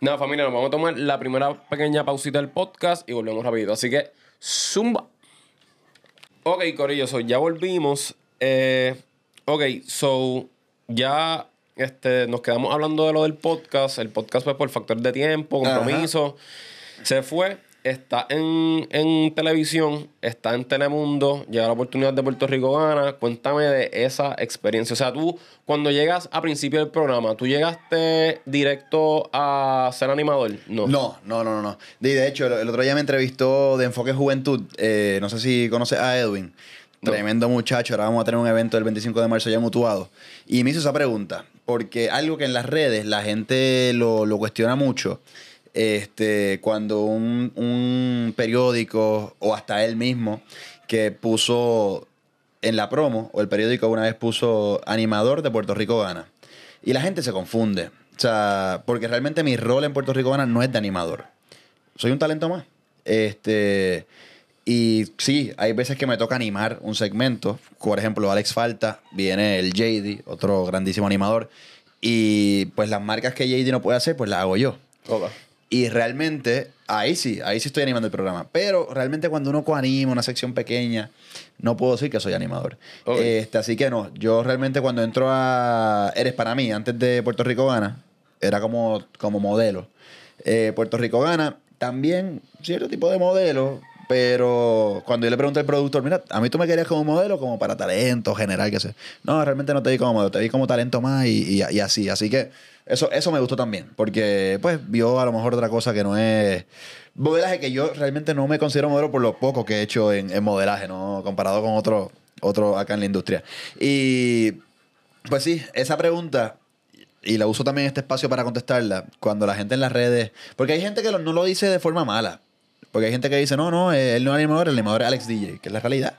Nada, familia, nos vamos a tomar la primera pequeña pausita del podcast y volvemos rapidito. Así que, zumba. Ok, Corillo, so ya volvimos. Eh, ok, so ya este, nos quedamos hablando de lo del podcast. El podcast fue por factor de tiempo, compromiso. Se fue. Está en, en televisión, está en Telemundo, llega la oportunidad de Puerto Rico Gana. Cuéntame de esa experiencia. O sea, tú, cuando llegas a principio del programa, ¿tú llegaste directo a ser animador? No. No, no, no, no. Y de hecho, el, el otro día me entrevistó de Enfoque Juventud. eh, no sé si conoces a Edwin. No. Tremendo muchacho. Ahora vamos a tener un evento el 25 de marzo ya mutuado. Y me hizo esa pregunta. Porque algo que en las redes la gente lo, lo cuestiona mucho. Este, cuando un, un periódico o hasta él mismo que puso en la promo, o el periódico una vez puso animador de Puerto Rico gana. Y la gente se confunde. O sea, porque realmente mi rol en Puerto Rico gana no es de animador. Soy un talento más. Este. Y sí, hay veces que me toca animar un segmento. Por ejemplo, Alex Falta, viene el JD, otro grandísimo animador. Y pues las marcas que JD no puede hacer, pues las hago yo. Y realmente, ahí sí, ahí sí estoy animando el programa. Pero realmente cuando uno coanima una sección pequeña, no puedo decir que soy animador. Ok. Este, así que no, yo realmente cuando entro a Eres para mí, antes de Puerto Rico Gana, era como, como modelo. Eh, Puerto Rico Gana, también cierto tipo de modelo, Pero cuando yo le pregunté al productor, mira, a mí tú me querías como modelo, como para talento general, que sé. No, realmente no te vi como modelo, te vi como talento más y, y- y así. Así que eso, eso me gustó también, porque pues vio a lo mejor otra cosa que no es modelaje, que yo realmente no me considero modelo por lo poco que he hecho en, en modelaje, ¿no? Comparado con otro, otro acá en la industria. Y pues sí, esa pregunta, y la uso también este espacio para contestarla, cuando la gente en las redes, porque hay gente que no lo dice de forma mala. Porque hay gente que dice, no, no, eh, él no es animador, el animador es Alex DJ, que es la realidad.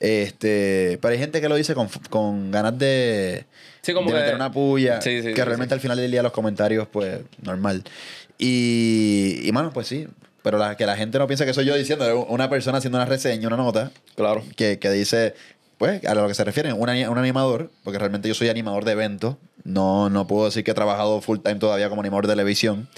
Este, pero hay gente que lo dice con, con ganas de, Sí, como de que- meter una puya, Sí, sí, que realmente al final del día los comentarios, pues, normal. Y, y mano, pues sí, pero la, que la gente no piense que soy yo diciendo, una persona haciendo una reseña, una nota, Claro. que, que dice, pues, a lo que se refiere, un, un animador, porque realmente yo soy animador de eventos, no, no puedo decir que he trabajado full time todavía como animador de televisión,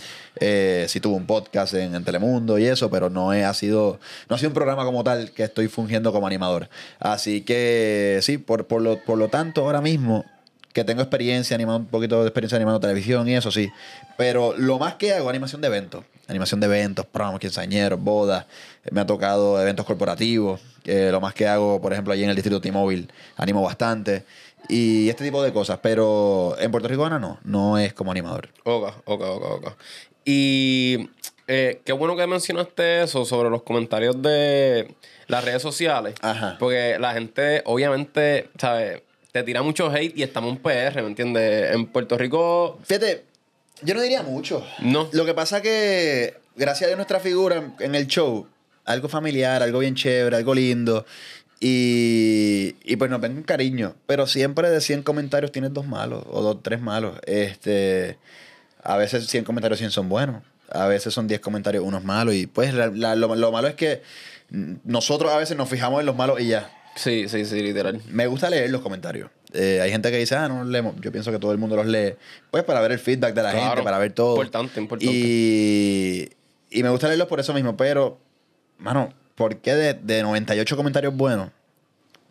eh, sí tuve un podcast en, en Telemundo y eso, pero no he, ha sido, no ha sido un programa como tal que estoy fungiendo como animador. Así que sí, por, por, lo, por lo tanto, ahora mismo que tengo experiencia animando, un poquito de experiencia animando televisión y eso sí. Pero lo más que hago, animación de eventos. Animación de eventos, promos, quinceañeros, bodas. Eh, Me ha tocado eventos corporativos. eh, lo más que hago, por ejemplo, allí en el distrito T-Mobile, animo bastante. Y este tipo de cosas. Pero en Puerto Rico ahora no, no es como animador. Ok, ok, ok, ok. Y eh, qué bueno que mencionaste eso sobre los comentarios de las redes sociales. Ajá. Porque la gente, obviamente, ¿sabes? Te tira mucho hate y estamos en PR, ¿me entiendes? En Puerto Rico, Fíjate, yo no diría mucho. no. Lo que pasa que, gracias a nuestra figura en, el show, algo familiar, algo bien chévere, algo lindo. Y, y pues nos ven con cariño. Pero siempre de 100 comentarios tienes dos malos o dos, tres malos. Este, a veces 100 comentarios 100 son buenos. A veces son 10 comentarios unos malos. Y pues la- la- lo, lo malo es que nosotros a veces nos fijamos en los malos y ya. Sí, sí, sí, literal. Me gusta leer los comentarios. Eh, hay gente que dice, ah, no los leemos. Yo pienso que todo el mundo los lee. Pues para ver el feedback de la Claro. gente, para ver todo. Importante, importante. Y, y me gusta leerlos por eso mismo. Pero, mano, ¿por qué de, de 98 comentarios buenos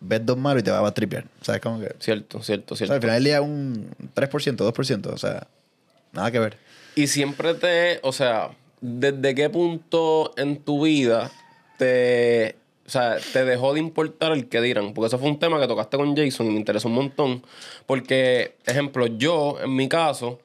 ves dos malos y te vas a tripear? ¿Sabes cómo que? Cierto, cierto, O sea, cierto. al final del día un 3%, 2%. O sea, nada que ver. Y siempre te, o sea, ¿desde qué punto en tu vida te, o sea, te dejó de importar el que dirán? Porque eso fue un tema que tocaste con Jason y me interesó un montón. Porque, ejemplo, yo, en mi caso,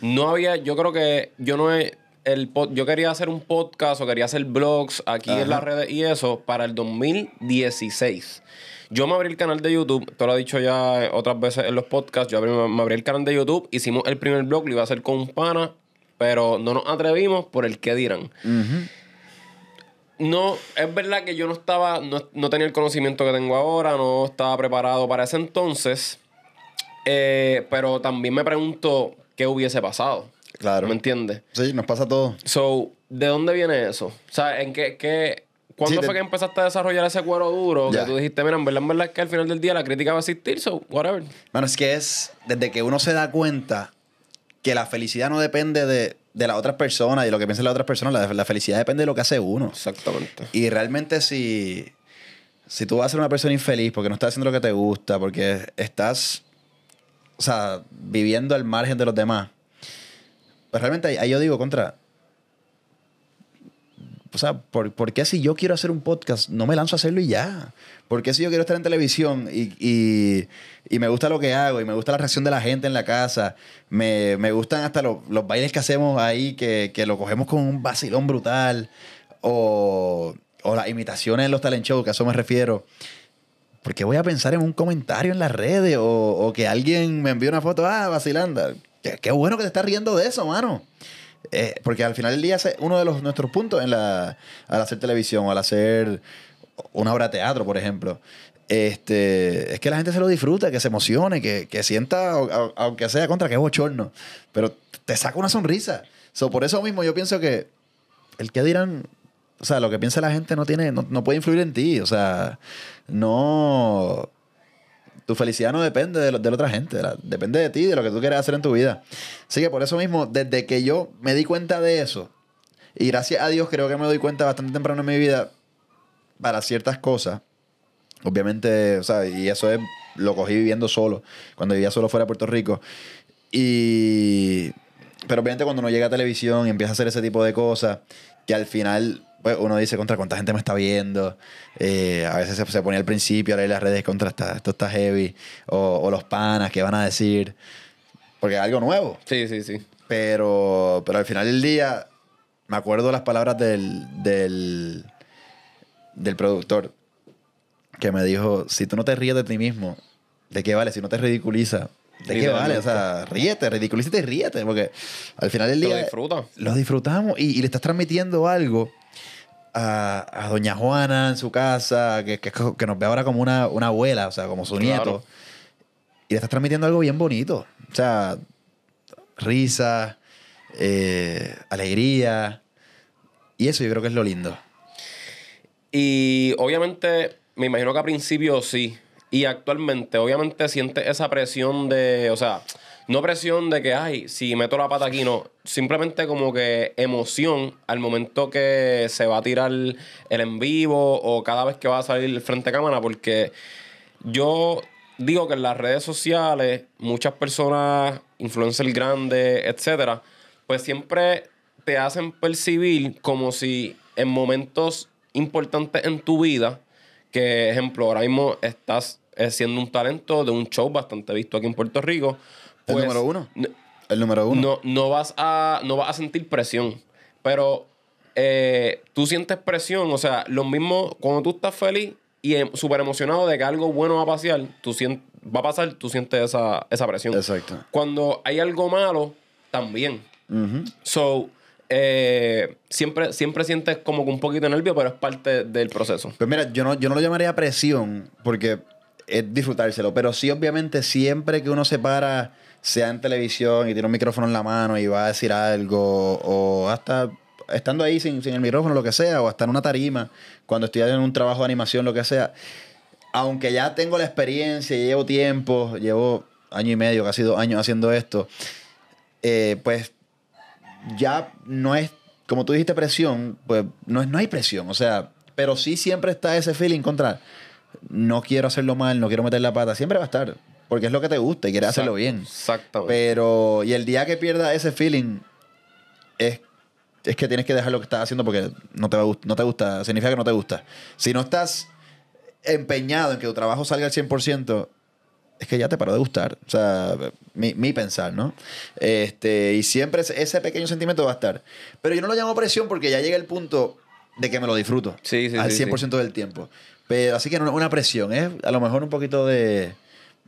no había, yo creo que yo no he, el yo quería hacer un podcast o quería hacer blogs aquí Ajá. en las redes y eso para el 2016. Yo me abrí el canal de YouTube, te lo he dicho ya otras veces en los podcasts, yo abrí, me abrí el canal de YouTube, hicimos el primer blog, lo iba a hacer con un pana, pero no nos atrevimos por el que dirán. Ujú. No, es verdad que yo no estaba, no, no tenía el conocimiento que tengo ahora, no estaba preparado para ese entonces, eh, pero también me pregunto qué hubiese pasado. Claro. ¿Me entiendes? Sí, nos pasa todo. So, ¿de dónde viene eso? O sea, ¿en qué, qué, ¿cuándo Sí, te- fue que empezaste a desarrollar ese cuero duro? Ya. Que tú dijiste, mira, en verdad, en verdad es que al final del día la crítica va a existir, so, whatever. Bueno, es que es desde que uno se da cuenta que la felicidad no depende de, de las otras personas y de lo que piensan las otras personas, la, la felicidad depende de lo que hace uno. Exactamente. Y realmente si, si tú vas a ser una persona infeliz porque no estás haciendo lo que te gusta, porque estás, o sea, viviendo al margen de los demás, pues realmente ahí, ahí yo digo contra... O sea, ¿por, por qué si yo quiero hacer un podcast no me lanzo a hacerlo y ya? ¿Por qué si yo quiero estar en televisión y, y- y me gusta lo que hago y me gusta la reacción de la gente en la casa? Me, me gustan hasta los, los bailes que hacemos ahí, que, que lo cogemos con un vacilón brutal. O, o las imitaciones en los talent shows, que a eso me refiero. ¿Por qué voy a pensar en un comentario en las redes? O, o que alguien me envíe una foto, ah, vacilando. Qué, qué bueno que te estás riendo de eso, mano. Eh, porque al final del día es uno de los, nuestros puntos en la, al hacer televisión o al hacer una obra de teatro, por ejemplo. Este, es que la gente se lo disfruta, que se emocione, que, que sienta, au- au- aunque sea contra que bochorno, pero te saca una sonrisa. So, por eso mismo yo pienso que el que dirán, o sea, lo que piensa la gente no tiene, no, no puede influir en ti. O sea, no. Tu felicidad no depende de, de la otra gente, depende de ti, de lo que tú quieres hacer en tu vida. Así que por eso mismo, desde que yo me di cuenta de eso, y gracias a Dios creo que me doy cuenta bastante temprano en mi vida para ciertas cosas, obviamente, o sea, y eso es, lo cogí viviendo solo, cuando vivía solo fuera de Puerto Rico. Y. Pero obviamente cuando uno llega a televisión y empieza a hacer ese tipo de cosas, que al final pues uno dice contra cuánta gente me está viendo. Eh, a veces se, se ponía al principio a leer las redes contra esto está heavy. O, o los panas, ¿qué van a decir? Porque es algo nuevo. Sí, sí, sí. Pero, pero al final del día, me acuerdo las palabras del, del, del productor que me dijo: Si tú no te ríes de ti mismo, ¿de qué vale? Si no te ridiculiza, ¿de qué vale? O sea, ríete, ridiculízate y ríete. Porque al final del Te lo día. disfrutas. Lo disfrutamos y, y le estás transmitiendo algo a, a doña Juana en su casa, que, que, que nos ve ahora como una, una abuela, o sea, como su Claro. nieto. Y le estás transmitiendo algo bien bonito. O sea, risa, eh, alegría. Y eso yo creo que es lo lindo. Y obviamente, me imagino que a principio sí. Y actualmente, obviamente, sientes esa presión de, o sea, no presión de que, ay, si meto la pata aquí, no. Simplemente como que emoción al momento que se va a tirar el en vivo o cada vez que va a salir frente a cámara, porque yo digo que en las redes sociales, muchas personas, influencers grandes, etcétera, pues siempre te hacen percibir como si en momentos importantes en tu vida, que ejemplo, ahora mismo estás eh, siendo un talento de un show bastante visto aquí en Puerto Rico. El pues, número uno. El número uno. no, no, vas a, no vas a sentir presión. Pero eh, tú sientes presión. O sea, lo mismo cuando tú estás feliz y em- súper emocionado de que algo bueno va a pasar, tú sien- va a pasar, tú sientes esa, esa presión. Exacto. Cuando hay algo malo, también. Ujú. So, eh, siempre, siempre sientes como que un poquito de nervio, pero es parte del proceso. Pues mira, yo no, yo no lo llamaría presión porque es disfrutárselo, pero sí obviamente siempre que uno se para, sea en televisión y tiene un micrófono en la mano y va a decir algo, o hasta estando ahí sin, sin el micrófono, lo que sea, o hasta en una tarima, cuando estoy en un trabajo de animación, lo que sea, aunque ya tengo la experiencia y llevo tiempo, llevo año y medio, casi dos años haciendo esto, eh, pues ya no es, como tú dijiste, presión, pues no, es, no hay presión, o sea, pero sí siempre está ese feeling contra, no quiero hacerlo mal, no quiero meter la pata, siempre va a estar, porque es lo que te gusta y quieres hacerlo bien. Exactamente. Pero, y el día que pierda ese feeling, es, es que tienes que dejar lo que estás haciendo porque no te, va no te gusta, significa que no te gusta. Si no estás empeñado en que tu trabajo salga al 100%, es que ya te paró de gustar. O sea, mi, mi pensar, ¿no? Este, y siempre ese, pequeño sentimiento va a estar. Pero yo no lo llamo presión porque ya llega el punto de que me lo disfruto. Sí, sí, Al sí, 100% del tiempo. Pero así que no una presión, es a lo mejor un poquito de,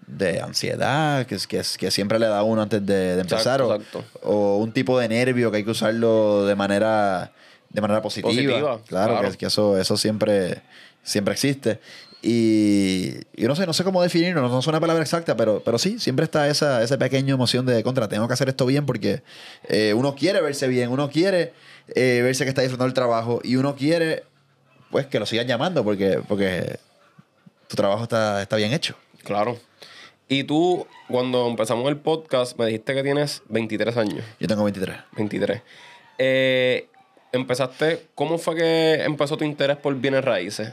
de ansiedad que, es- que, es- que siempre le da a uno antes de, de empezar. Exacto, o, exacto. o un tipo de nervio que hay que usarlo de manera, de manera positiva. Positiva, Claro, claro. Que, que eso, eso siempre, siempre existe. Y, y no sé, no sé cómo definirlo, no, no es una palabra exacta, pero, pero sí, siempre está esa, esa pequeña emoción de contra, tengo que hacer esto bien porque eh, uno quiere verse bien, uno quiere eh, verse que está disfrutando el trabajo y uno quiere pues que lo sigan llamando porque, porque tu trabajo está, está bien hecho. Claro. Y tú, cuando empezamos el podcast, me dijiste que tienes 23 años. Yo tengo 23. 23. Eh, empezaste, ¿cómo fue que empezó tu interés por bienes raíces?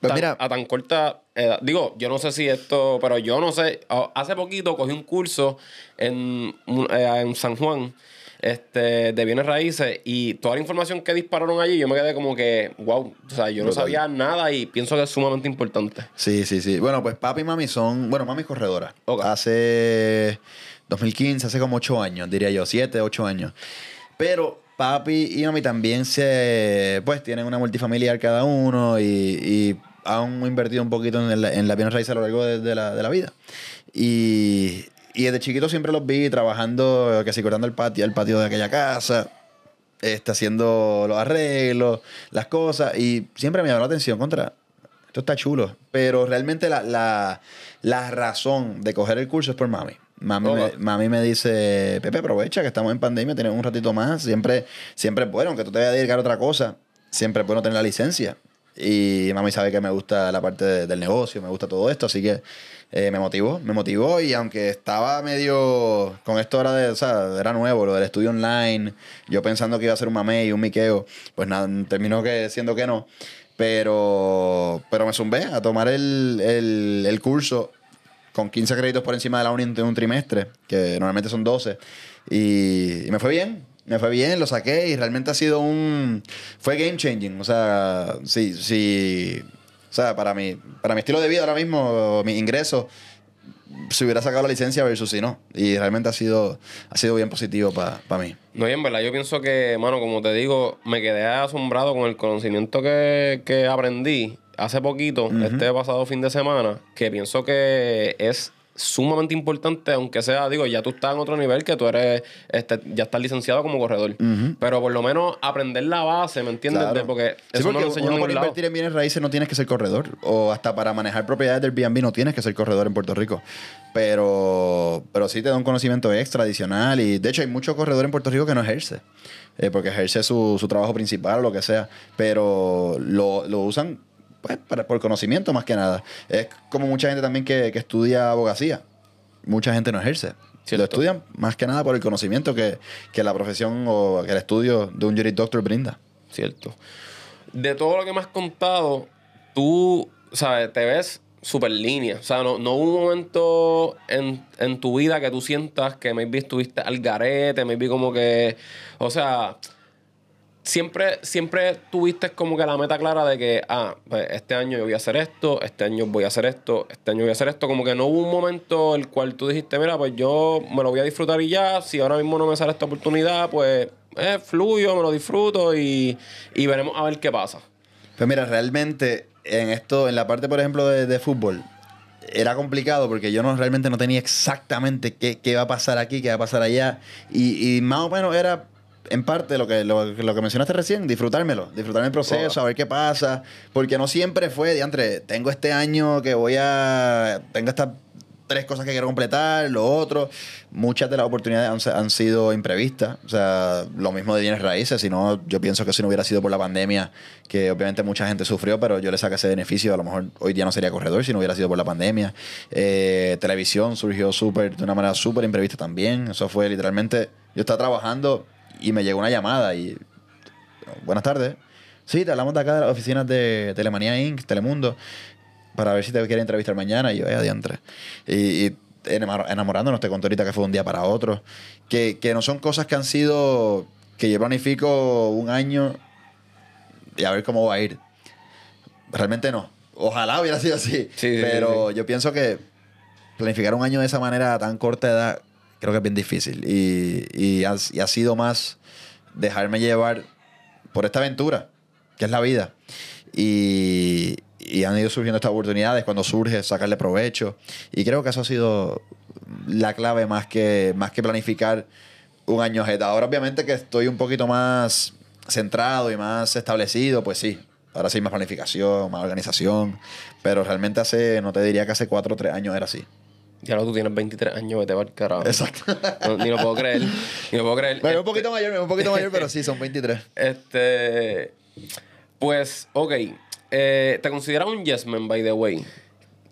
Pues Tan- mira- a tan corta edad. Digo, yo no sé si esto, pero yo no sé. A- Hace poquito cogí un curso en, eh, en San Juan este, de bienes raíces y toda la información que dispararon allí, yo me quedé como que, wow, o sea, yo no sabía nada y pienso que es sumamente importante. Sí, sí, sí. Bueno, pues papi y mami son, bueno, mami es corredora. Ok. Hace 2015, hace como 8 años, diría yo, 7, 8 años. Pero papi y mami también se, pues tienen una multifamiliar cada uno y, y han invertido un poquito en la, en la bienes raíces a lo largo de, de la, de la vida. Y, y desde chiquito siempre los vi trabajando, que si cortando el patio, el patio de aquella casa este, haciendo los arreglos, las cosas, y siempre me llamó la atención contra. Esto está chulo. Pero realmente la, la, la razón de coger el curso es por mami. Mami, me, mami me dice, Pepe, aprovecha que estamos en pandemia, tienes un ratito más. Siempre, siempre es bueno, aunque tú te vayas a dedicar a otra cosa, siempre es bueno tener la licencia. Y mami sabe que me gusta la parte de- del negocio, me gusta todo esto, así que eh, me motivó, me motivó y aunque estaba medio con esto era de, o sea, era nuevo, lo del estudio online, yo pensando que iba a ser un mamey, un miqueo, pues nada, terminó que siendo que no. Pero, pero me zumbé a tomar el, el, el curso con 15 créditos por encima de la uni en un trimestre, que normalmente son 12, y, y me fue bien. Me fue bien, lo saqué y realmente ha sido un... Fue game changing. O sea, sí, sí... O sea, para mi, para mi estilo de vida ahora mismo, mi ingreso, si hubiera sacado la licencia versus si no. Y realmente ha sido, ha sido bien positivo para mí. No, y en verdad, yo pienso que, mano, como te digo, me quedé asombrado con el conocimiento que, que aprendí hace poquito, este pasado fin de semana, que pienso que es sumamente importante, aunque sea, digo, ya tú estás en otro nivel que tú eres, este, ya estás licenciado como corredor. Pero por lo menos aprender la base, ¿me entiendes? Porque eso no lo enseñan uno para invertir en bienes raíces no tienes que ser corredor. O hasta para manejar propiedades del Airbnb no tienes que ser corredor en Puerto Rico. Pero, pero sí te da un conocimiento extra, adicional. Y de hecho hay muchos corredores en Puerto Rico que no ejerce. Eh, porque ejerce su, su trabajo principal o lo que sea. Pero lo, lo usan pues, para, por conocimiento más que nada. Es como mucha gente también que, estudia abogacía. Mucha gente no ejerce. si Lo estudian más que nada por el conocimiento que, la profesión o que el estudio de un jury doctor brinda. Cierto. De todo lo que me has contado, tú, ¿sabes? Te ves súper línea. O sea, no, no hubo un momento en, en, tu vida que tú sientas que maybe estuviste al garete, maybe como que. O sea, siempre, siempre tuviste como que la meta clara de que, ah, pues este año yo voy a hacer esto, este año voy a hacer esto, este año voy a hacer esto. Como que no hubo un momento el cual tú dijiste, mira, pues yo me lo voy a disfrutar y ya, si ahora mismo no me sale esta oportunidad, pues eh, fluyo, me lo disfruto y, veremos a ver qué pasa. Pues mira, realmente en esto, en la parte, por ejemplo, de, fútbol, era complicado porque yo no realmente no tenía exactamente qué, qué, va a pasar aquí, qué va a pasar allá. Y, y más o menos era en parte lo que, lo, que mencionaste recién, disfrutármelo, disfrutar el proceso, a ver qué pasa, porque no siempre fue, diantre, tengo este año que voy a, tengo estas tres cosas que quiero completar, lo otro, muchas de las oportunidades han, sido imprevistas, o sea, lo mismo de bienes raíces, si no, yo pienso que si no hubiera sido por la pandemia, que obviamente mucha gente sufrió, pero yo le saqué ese beneficio, a lo mejor hoy día no sería corredor si no hubiera sido por la pandemia, eh, televisión surgió súper, de una manera súper imprevista también, eso fue literalmente, yo estaba trabajando y me llegó una llamada y. Buenas tardes. Sí, te hablamos de acá de las oficinas de Telemanía Inc., Telemundo, para ver si te quiere entrevistar mañana. Y yo, eh, adiantre. Y, y enamorándonos, te conté ahorita que fue un día para otro. Que, que no son cosas que han sido. que yo planifico un año y a ver cómo va a ir. Realmente no. Ojalá hubiera sido así. pero yo pienso que planificar un año de esa manera a tan corta edad creo que es bien difícil. Y, y, ha, sido más dejarme llevar por esta aventura, que es la vida. Y, y, han ido surgiendo estas oportunidades. Cuando surge, sacarle provecho. Y creo que eso ha sido la clave más que, más que planificar un año Ahora, obviamente, que estoy un poquito más centrado y más establecido, pues sí. Ahora sí, más planificación, más organización. Pero realmente hace, no te diría que hace cuatro o tres años era así. Ya lo tú tienes 23 años, vete para el carajo. Exacto. ni lo puedo creer. Ni lo puedo creer. Bueno, un poquito mayor, un poquito mayor, pero sí, son 23. Este. Pues, ok. Eh, ¿Te consideras un yes man, by the way?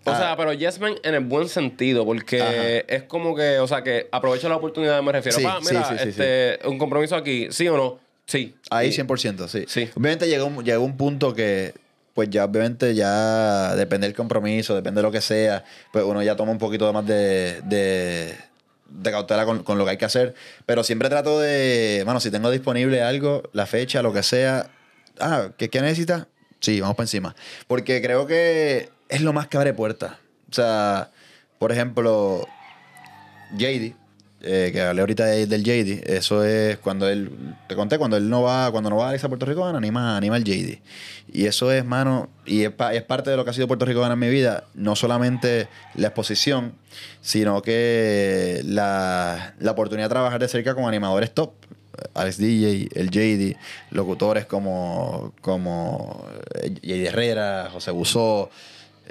O ah. sea, pero yes man en el buen sentido, porque es como que, o sea, que aprovecha la oportunidad, me refiero. Sí, mira, sí, sí, este, un compromiso aquí, ¿sí o no? Sí. Ahí 100%, sí. sí. Obviamente llegó, llegó un punto que pues ya obviamente ya depende del compromiso, depende de lo que sea, pues uno ya toma un poquito más de, de, cautela con, lo que hay que hacer. Pero siempre trato de, bueno, si tengo disponible algo, la fecha, lo que sea, ah, ¿qué, qué necesitas? Sí, vamos para encima. Porque creo que es lo más que abre puertas. O sea, por ejemplo, JD, eh, que hablé ahorita del JD, eso es cuando él, te conté, cuando él no va, cuando no va a Alexa Puerto Rico, anima, anima el JD. Y eso es, mano, y es, es, parte de lo que ha sido Puerto Rico en mi vida, no solamente la exposición, sino que la, la oportunidad de trabajar de cerca con animadores top. Alex DJ, el JD, locutores como, como eh, JD Herrera, José Busó,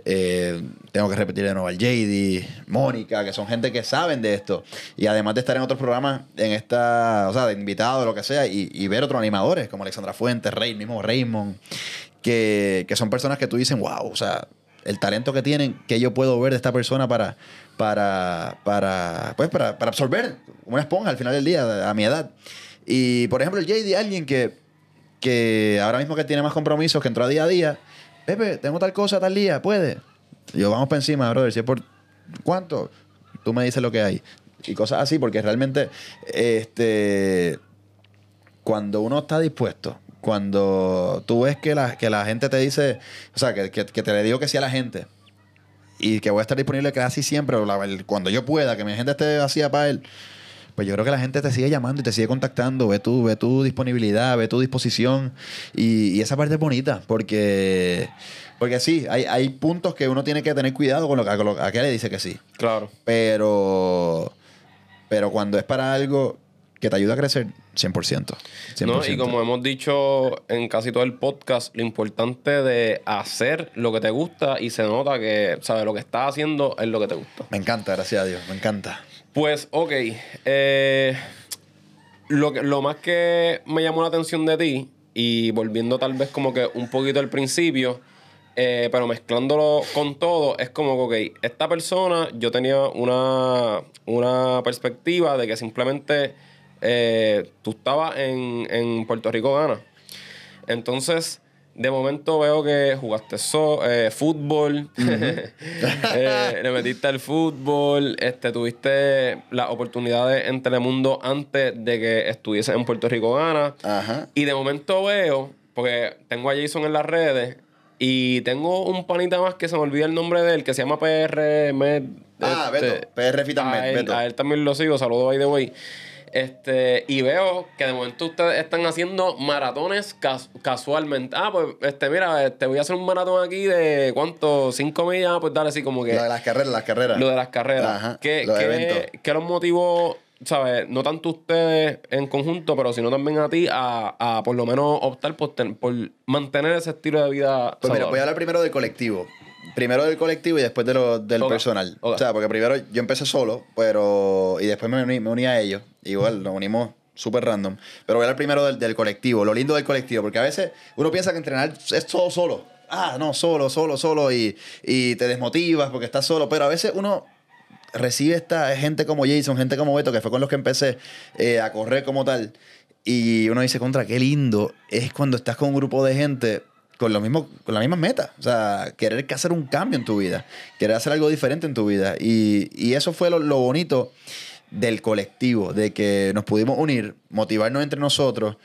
eh, tengo que repetir de nuevo al JD, Mónica, que son gente que saben de esto. Y además de estar en otros programas, en esta, o sea, de invitados, lo que sea, y, ver otros animadores como Alexandra Fuentes, Rey, mismo Raymond, que, son personas que tú dices, wow, o sea, el talento que tienen, que yo puedo ver de esta persona para, para, para, pues, para, para absorber una esponja al final del día, a mi edad. Y, por ejemplo, el JD, alguien que, que ahora mismo que tiene más compromisos, que entró a día a día, Pepe, tengo tal cosa tal día, ¿puede? Yo, vamos para encima, brother. Si es por. ¿Cuánto? Tú me dices lo que hay. Y cosas así, porque realmente. Este. cuando uno está dispuesto, cuando tú ves que la, que la gente te dice, o sea, que, que, te le digo que sí a la gente y que voy a estar disponible casi siempre, cuando yo pueda, que mi gente esté vacía para él, pues yo creo que la gente te sigue llamando y te sigue contactando, ve tu, ve tu disponibilidad, ve tu disposición y, y esa parte es bonita porque, porque sí, hay, hay puntos que uno tiene que tener cuidado con lo, que- con lo a qué le dice que sí, Claro. pero, pero cuando es para algo que te ayuda a crecer, 100%. 100%. ¿no? Y como hemos dicho en casi todo el podcast, lo importante de hacer lo que te gusta y se nota que, ¿sabes? Lo que estás haciendo es lo que te gusta. Me encanta, gracias a Dios, me encanta. Pues, ok. eh, lo, que- lo más que me llamó la atención de ti, y volviendo tal vez como que un poquito al principio, eh, pero mezclándolo con todo, es como que, ok, esta persona, yo tenía una, una perspectiva de que simplemente eh, tú estabas en, en Puerto Rico Gana. Entonces, de momento veo que jugaste so- eh, fútbol, eh, le metiste al fútbol, este, tuviste las oportunidades en Telemundo antes de que estuviese en Puerto Rico Gana. Ajá. Y de momento veo, porque tengo a Jason en las redes, y tengo un panita más que se me olvida el nombre de él, que se llama PR Med. Ah, este, Beto, PR Fit and Med, a él, Beto. a él también lo sigo, saludo by the way. Este, y veo que de momento ustedes están haciendo maratones cas- casualmente. Ah, pues, este, mira, te voy a hacer un maratón aquí de cuánto, cinco millas, pues dale así como que. Lo de las carreras, las carreras. Lo de las carreras. Ajá, ¿Qué, los qué- qué los motivó, sabes? No tanto ustedes en conjunto, pero sino también a ti a, a por lo menos optar por, ten- por mantener ese estilo de vida. Pues mira, voy a hablar primero del colectivo. Primero del colectivo y después de lo, del personal. O sea, porque primero yo empecé solo, pero. Y después me uní, me uní a ellos. Igual, nos unimos súper random. Pero voy a hablar primero del, del colectivo, lo lindo del colectivo, porque a veces uno piensa que entrenar es todo solo. Ah, no, solo, solo, solo. Y, y te desmotivas porque estás solo. Pero a veces uno recibe esta gente como Jason, gente como Beto, que fue con los que empecé eh, a correr como tal. Y uno dice, contra, qué lindo es cuando estás con un grupo de gente con, lo mismo, con las mismas metas. O sea, querer que hacer un cambio en tu vida, querer hacer algo diferente en tu vida. Y, y eso fue lo, lo bonito del colectivo, de que nos pudimos unir, motivarnos entre nosotros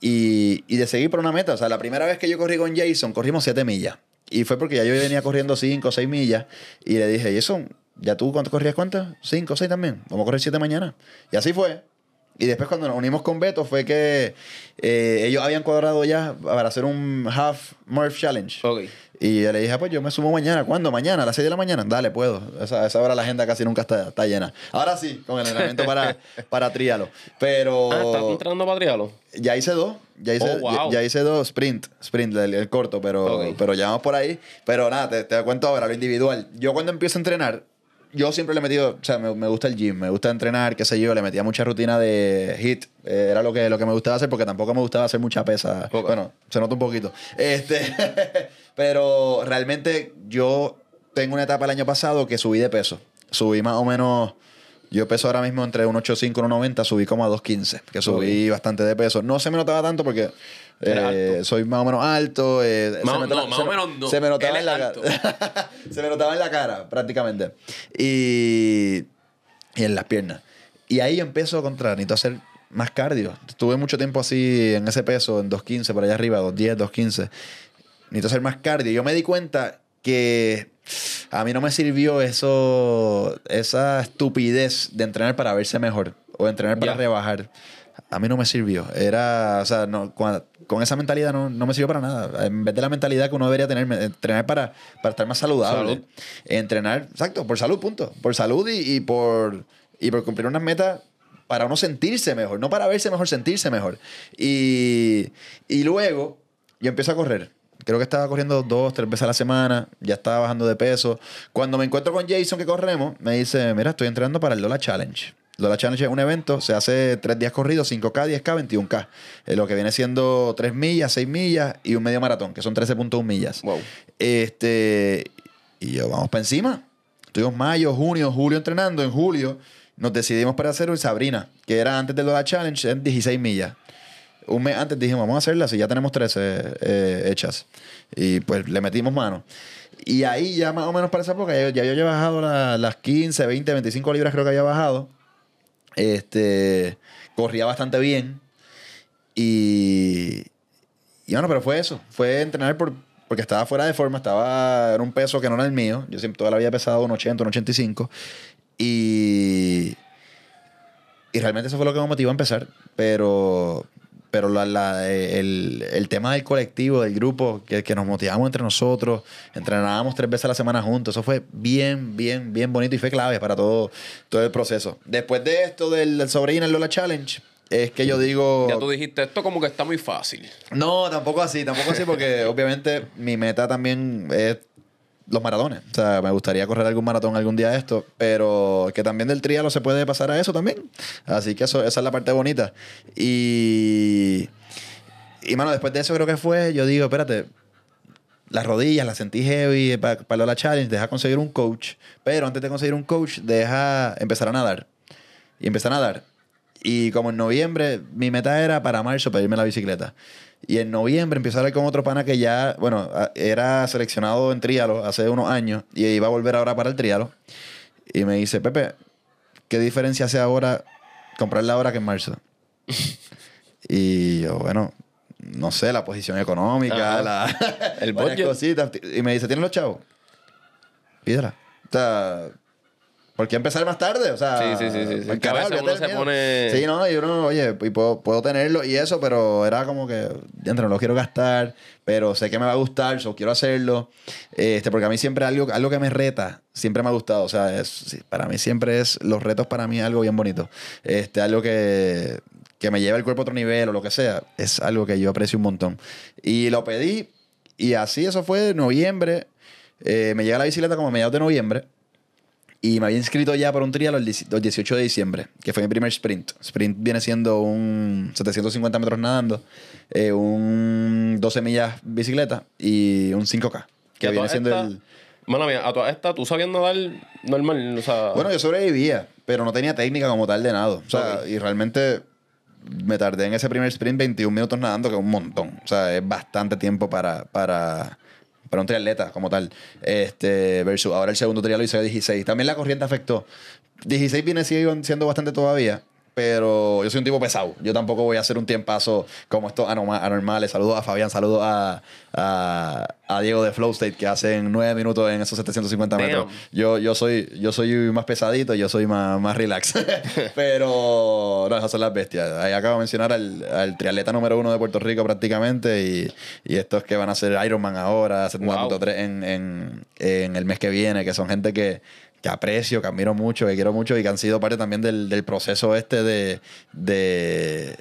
y, y de seguir por una meta. O sea, la primera vez que yo corrí con Jason, corrimos 7 millas. Y fue porque ya yo venía corriendo 5 o 6 millas. Y le dije, Jason, ¿ya tú cuánto corrías cuántas? 5 o 6 también. Vamos a correr 7 mañana. Y así fue. Y después cuando nos unimos con Beto fue que eh, ellos habían cuadrado ya para hacer un Half Murph Challenge. Ok. Y yo le dije, ah, pues yo me sumo mañana. ¿Cuándo? Mañana, a las 6 de la mañana. Dale, puedo. Esa, esa hora la agenda casi nunca está, está llena. Ahora sí, con el entrenamiento para, para trialo. Pero Ah, ¿estás entrenando para trialo? ya hice dos. Ya hice, Oh, wow. ya, ya hice dos sprint, sprint, el, el corto, pero, Ok. pero ya vamos por ahí. Pero nada, te, te cuento ahora lo individual. Yo cuando empiezo a entrenar, yo siempre le he metido, o sea, me, me gusta el gym, me gusta entrenar, qué sé yo, le metía mucha rutina de hit. eh, era lo que, lo que me gustaba hacer porque tampoco me gustaba hacer mucha pesa. Ok. Bueno, se nota un poquito. Este, pero realmente yo tengo una etapa el año pasado que subí de peso. Subí más o menos, yo peso ahora mismo entre 1,85 y 1,90, subí como a 2,15, que subí bastante de peso. No se me notaba tanto porque eh, soy más o menos alto. eh, Más- se me notaba- no, más se o me- menos no. Se me notaba Él en la cara. se me notaba en la cara, prácticamente. Y, y en las piernas. Y ahí empiezo contra, necesito hacer más cardio. Estuve mucho tiempo así en ese peso, en 2.15 por allá arriba, 2.10, 2.15. Necesito hacer más cardio. Yo me di cuenta que a mí no me sirvió eso, esa estupidez de entrenar para verse mejor o entrenar para Ya. rebajar. A mí no me sirvió. Era, o sea, no, cua- con, esa mentalidad no, no me sirvió para nada. En vez de la mentalidad que uno debería tener, entrenar para, para estar más saludable. Salud. Entrenar, exacto, por salud, punto. Por salud y, y por, y por cumplir unas metas para uno sentirse mejor, no para verse mejor, sentirse mejor. Y, y luego yo empiezo a correr. Creo que estaba corriendo dos, tres veces a la semana, ya estaba bajando de peso. Cuando me encuentro con Jason que corremos, me dice, mira, estoy entrenando para el Lola Challenge. Lola Challenge es un evento, se hace tres días corridos, 5K, 10K, 21K. Eh, lo que viene siendo 3 millas, 6 millas y un medio maratón, que son 13.1 millas. Wow. Este, y yo, vamos para encima. Estuvimos mayo, junio, julio entrenando. En julio nos decidimos para hacer el Sabrina, que era antes del Lola Challenge, en 16 millas. Un mes antes dijimos, vamos a hacerla, si ya tenemos 13 eh, hechas. Y pues le metimos mano. Y ahí ya más o menos para esa época, ya, ya yo había bajado la- las 15, 20, 25 libras, creo que había bajado. Este, corría bastante bien. Y, y bueno, pero fue eso. Fue entrenar por, porque estaba fuera de forma, estaba en un peso que no era el mío. Yo siempre toda la vida he pesado un 80, un 85. Y, y realmente eso fue lo que me motivó a empezar. Pero, pero la, la- el, el tema del colectivo, del grupo, que, que nos motivamos entre nosotros, entrenábamos tres veces a la semana juntos, eso fue bien, bien, bien bonito y fue clave para todo, todo el proceso. Después de esto del, del Sobrina Lola Challenge, es que yo digo... Ya tú dijiste, esto como que está muy fácil. No, tampoco así, tampoco así, porque obviamente mi meta también es los maratones. O sea, me gustaría correr algún maratón algún día esto, pero que también del trialo se puede pasar a eso también. Así que eso, esa es la parte bonita. Y, y mano, después de eso creo que fue, yo digo, espérate, las rodillas las sentí heavy para, para la challenge, deja conseguir un coach, pero antes de conseguir un coach, deja empezar a nadar. Y empecé a nadar. Y como en noviembre, mi meta era para marzo pedirme la bicicleta. Y en noviembre empecé a hablar con otro pana que ya, bueno, era seleccionado en trialo hace unos años y iba a volver ahora para el trialo. Y me dice, Pepe, ¿qué diferencia hace ahora comprarla ahora que en marzo? y yo, bueno, no sé, la posición económica, la, El cositas. Y me dice, ¿tienes los chavos? Pídela. O sea, ¿por qué empezar más tarde? O sea, Sí, sí, sí, sí, sí. veces olvídate uno se miedo. pone- Sí, no, y uno, oye, y puedo, puedo tenerlo y eso, pero era como que, entre no lo quiero gastar, pero sé que me va a gustar, so quiero hacerlo. Este, porque a mí siempre algo, algo que me reta, siempre me ha gustado. O sea, es, para mí siempre es, los retos para mí es algo bien bonito. Este, algo que, que me lleva el cuerpo a otro nivel o lo que sea, es algo que yo aprecio un montón. Y lo pedí, y así eso fue en noviembre. Eh, me llega la bicicleta como a mediados de noviembre. Y me había inscrito ya para un trial el 10 el 18 de diciembre, que fue mi primer sprint. Sprint viene siendo un 750 metros nadando, eh, un 12 millas bicicleta y un 5K. Que viene siendo el... Mala mía, a todas estas, tú sabías nadar normal, o sea... Bueno, yo sobrevivía, pero no tenía técnica como tal de nado. O sea, y realmente me tardé en ese primer sprint 21 minutos nadando, que es un montón. O sea, es bastante tiempo para, para, para un triatleta como tal. Este, versus ahora el segundo trial lo hice a 16. También la corriente afectó. 16 viene siendo bastante todavía. Pero yo soy un tipo pesado. Yo tampoco voy a hacer un tiempazo como estos anormales. Saludos a Fabián, saludos a, a, a Diego de Flow State que hacen 9 minutos en esos 750 metros. Damn. Yo, yo, soy, yo soy más pesadito, yo soy más, más relax. Pero no, esas son las bestias. Ahí acabo de mencionar al, al triatleta número uno de Puerto Rico prácticamente y, y estos que van a ser Ironman ahora, 79.3 en, en, en el mes que viene, que son gente que, que aprecio, que admiro mucho, que quiero mucho y que han sido parte también del, del proceso este de, de,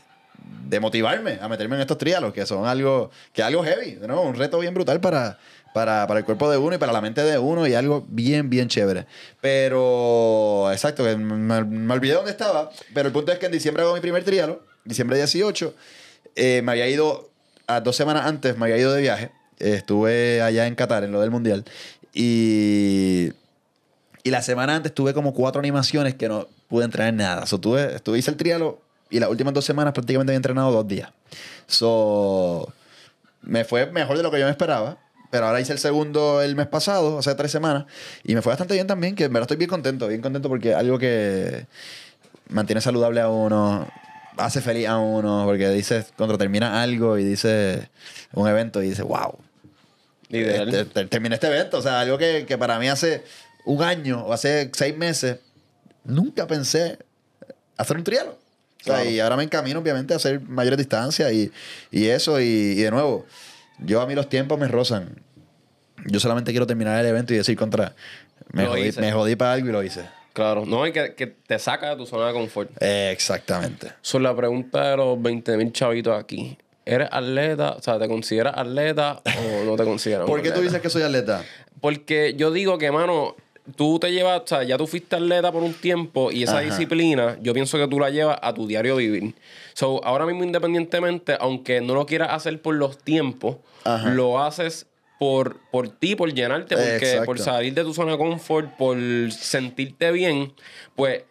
de motivarme a meterme en estos trialos, que son algo, que algo heavy, ¿no? un reto bien brutal para, para, para el cuerpo de uno y para la mente de uno y algo bien, bien chévere. Pero, exacto, me, me olvidé dónde estaba, pero el punto es que en diciembre hago mi primer trialo, diciembre 18, eh, me había ido, a dos semanas antes me había ido de viaje, estuve allá en Qatar, en lo del Mundial, y... Y la semana antes tuve como cuatro animaciones que no pude entrenar nada. So, tuve, estuve, hice el trialo y las últimas dos semanas prácticamente había entrenado dos días. So, me fue mejor de lo que yo me esperaba. Pero ahora hice el segundo el mes pasado, hace tres semanas. Y me fue bastante bien también, que en verdad estoy bien contento. Bien contento porque algo que mantiene saludable a uno, hace feliz a uno. Porque dices, cuando termina algo y dices un evento y dices, wow, este, te- terminé este evento. O sea, algo que, que para mí hace un año o hace seis meses, nunca pensé hacer un trialo. O sea, Claro. y ahora me encamino, obviamente, a hacer mayores distancias y, y eso. Y, y de nuevo, yo a mí los tiempos me rozan. Yo solamente quiero terminar el evento y decir contra. Me, jodí, me jodí para algo y lo hice. Claro, no, hay que, que te saca de tu zona de confort. Eh, exactamente. Sobre la pregunta de los 20 mil chavitos aquí. ¿Eres atleta? O sea, ¿te consideras atleta o no te consideras ¿Por qué tú dices que soy atleta? Porque yo digo que, mano, tú te llevas, o sea, ya tú fuiste atleta por un tiempo y esa Ajá. disciplina, yo pienso que tú la llevas a tu diario vivir. So, ahora mismo, independientemente, aunque no lo quieras hacer por los tiempos, Ajá. lo haces por, por ti, por llenarte, porque, Exacto. por salir de tu zona de confort, por sentirte bien, pues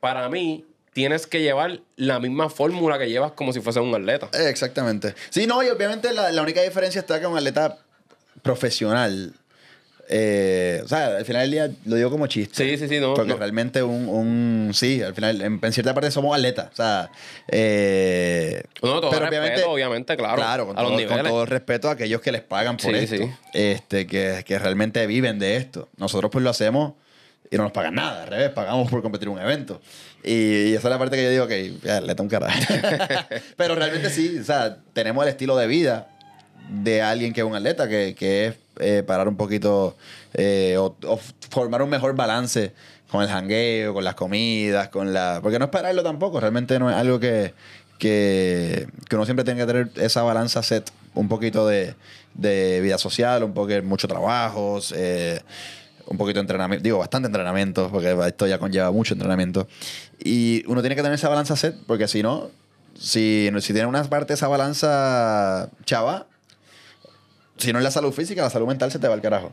para mí tienes que llevar la misma fórmula que llevas como si fuese un atleta. Exactamente. Sí, no, y obviamente la, la única diferencia está que un atleta profesional eh, o sea, al final del día lo digo como chiste. Sí, sí, sí, no, Porque no. realmente un, un- sí, al final, en, en cierta parte somos atletas. O sea, eh, No, todo respeto, obviamente, claro, Claro, con, a los todo, con niveles. todo el respeto a aquellos que les pagan por Sí, esto. sí. Este, que, que realmente viven de esto. Nosotros pues lo hacemos y no nos pagan nada, al revés, pagamos por competir en un evento. Y, y esa es la parte que yo digo, que ya, le un carajo. Pero realmente sí, o sea, tenemos el estilo de vida de alguien que es un atleta, que, que es eh, parar un poquito eh, o, formar un mejor balance con el jangueo, con las comidas, con la... Porque no es pararlo tampoco, realmente no es algo que, que, que uno siempre tiene que tener esa balanza set, un poquito de, de vida social, un poco mucho trabajo, eh, un poquito de entrenamiento, digo, bastante entrenamiento, porque esto ya conlleva mucho entrenamiento. Y uno tiene que tener esa balanza set, porque si no, si, si tiene una parte de esa balanza chava, si no es la salud física, la salud mental se te va al carajo.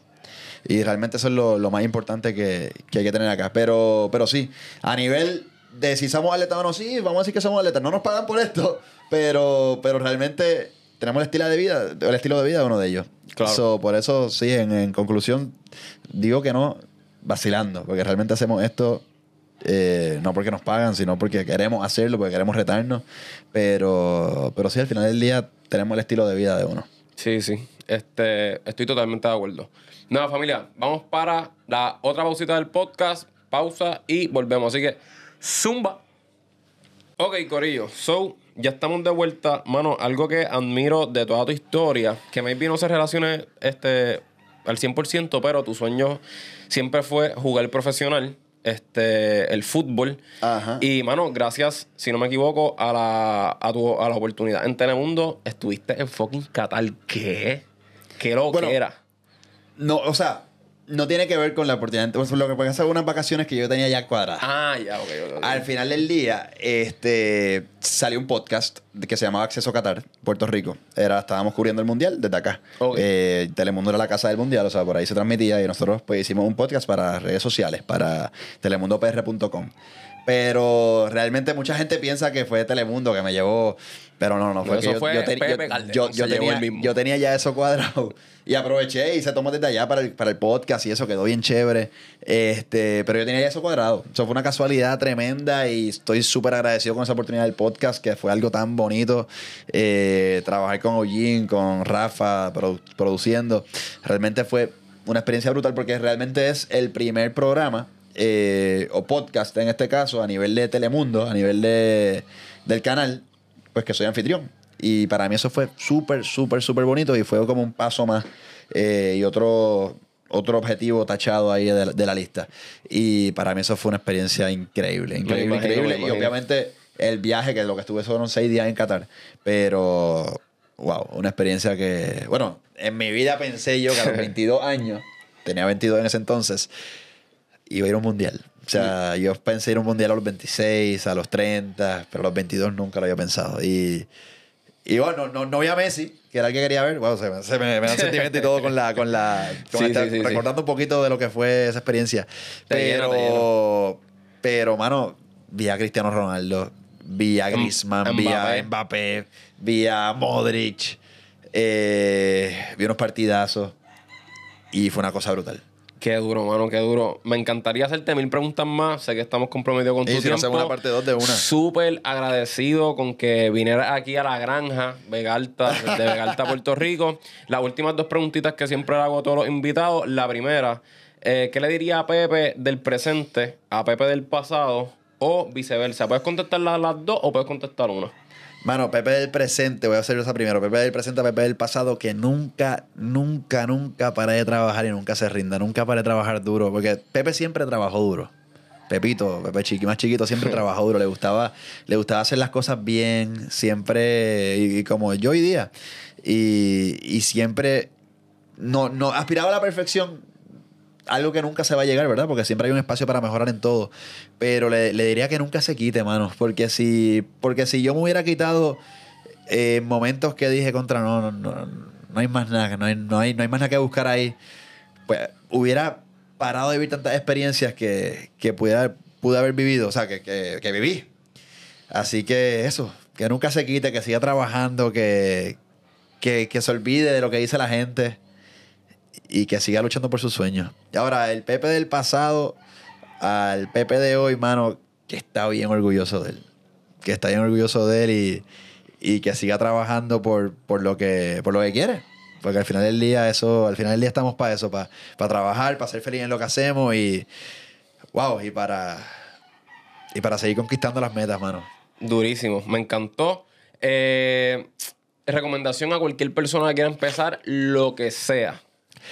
Y realmente eso es lo, lo más importante que, que hay que tener acá. Pero, pero sí, a nivel de si somos atletas o no, sí, vamos a decir que somos atletas. No nos pagan por esto, pero, pero realmente tenemos el estilo de vida, el estilo de vida de uno de ellos. Claro. So, por eso, sí, en, en conclusión, digo que no, vacilando, porque realmente hacemos esto eh, no porque nos pagan, sino porque queremos hacerlo, porque queremos retarnos. Pero, pero sí, al final del día tenemos el estilo de vida de uno. Sí, sí. Este, estoy totalmente de acuerdo. Nada, familia, vamos para la otra pausita del podcast. Pausa y volvemos. Así que, zumba. Ok, Corillo. So, ya estamos de vuelta. Mano, algo que admiro de toda tu historia, que maybe no se relacione este, al 100%, pero tu sueño siempre fue jugar profesional, este, el fútbol. Ajá. Y, mano, gracias, si no me equivoco, a la, a tu, a la oportunidad en Telemundo, estuviste en fucking Qatar. ¿Qué? ¿Qué lo Bueno, que era? No, o sea, no tiene que ver con la oportunidad. Pues, Lo que pasa es unas vacaciones que yo tenía ya cuadradas. Ah, ya, ok, ok, ok. Al final del día, este, salió un podcast que se llamaba Acceso Qatar, Puerto Rico. Era, estábamos cubriendo el mundial desde acá. Eh, Telemundo era la casa del mundial, o sea, por ahí se transmitía y nosotros pues hicimos un podcast para redes sociales, para telemundopr.com. Pero realmente mucha gente piensa que fue Telemundo que me llevó. Pero no, no, fue No, que eso yo, fue ten- tenía, yo ya eso cuadrado. Y aproveché y se tomó desde allá para el, para el podcast y eso quedó bien chévere. Este, pero yo tenía ya eso cuadrado. Eso fue una casualidad tremenda y estoy súper agradecido con esa oportunidad del podcast, que fue algo tan bonito. Eh, trabajar con Ojin, con Rafa, produ- produciendo. Realmente fue una experiencia brutal porque realmente es el primer programa eh, o podcast en este caso a nivel de Telemundo, a nivel de, del canal, pues que soy anfitrión. Y para mí eso fue súper, súper, súper bonito y fue como un paso más eh, y otro, otro objetivo tachado ahí de, la- de la lista. Y para mí eso fue una experiencia increíble, increíble, imagino, increíble. Y obviamente el viaje, que lo que estuve fueron seis días en Qatar, pero wow, una experiencia que, bueno, en mi vida pensé yo que a los 22 años, tenía 22 en ese entonces, iba a ir a un mundial. O sea, yo pensé ir a un mundial a los 26, a los 30, pero a los 22 nunca lo había pensado. Y, y bueno, no, no vi a Messi, que era el que quería ver. Bueno, se me, se me, me da un sentimiento y todo con la. Con la con Sí, esta- sí, sí, sí. recordando un poquito de lo que fue esa experiencia. Te Pero, te llena. pero, mano, vi a Cristiano Ronaldo, vi a M- Griezmann, vi a. Mbappé, vi a Modric, eh, vi unos partidazos y fue una cosa brutal. Qué duro, mano, qué duro. Me encantaría hacerte mil preguntas más. Sé que estamos comprometidos con tu Y si no tiempo. hacemos una parte dos de una. Súper agradecido con que vinieras aquí a la granja Vegalta, de Vegalta, Puerto Rico. Las últimas dos preguntitas que siempre le hago a todos los invitados. La primera, eh, ¿qué le diría a Pepe del presente a Pepe del pasado? O viceversa. ¿Puedes contestar las, las dos o puedes contestar una? Mano, Pepe del presente, voy a hacer esa primero. Pepe del presente, Pepe del pasado, que nunca, nunca, nunca paré de trabajar y nunca se rinda. Nunca paré de trabajar duro, porque Pepe siempre trabajó duro. Pepito, Pepe chiqui, más chiquito, siempre trabajó duro. Le gustaba, le gustaba hacer las cosas bien, siempre, y, y como yo hoy día. Y, y siempre no, no aspiraba a la perfección, algo que nunca se va a llegar, ¿verdad? Porque siempre hay un espacio para mejorar en todo. Pero le, le diría que nunca se quite, mano. Porque si, porque si yo me hubiera quitado eh, momentos que dije contra, no, no, no, no hay más nada, no hay, no, hay, no hay más nada que buscar ahí, pues hubiera parado de vivir tantas experiencias que, que pude, pude haber vivido, o sea, que, que, que viví. Así que eso, que nunca se quite, que siga trabajando, que, que, que se olvide de lo que dice la gente y que siga luchando por sus sueños. Y ahora, el Pepe del pasado al Pepe de hoy, mano, que está bien orgulloso de él. Que está bien orgulloso de él y, y que siga trabajando por, por, lo que, por lo que quiere. Porque al final del día, eso, al final del día estamos para eso, para, para trabajar, para ser feliz en lo que hacemos y. Wow, y para. Y para seguir conquistando las metas, mano. Durísimo, me encantó. Eh, recomendación a cualquier persona que quiera empezar, lo que sea.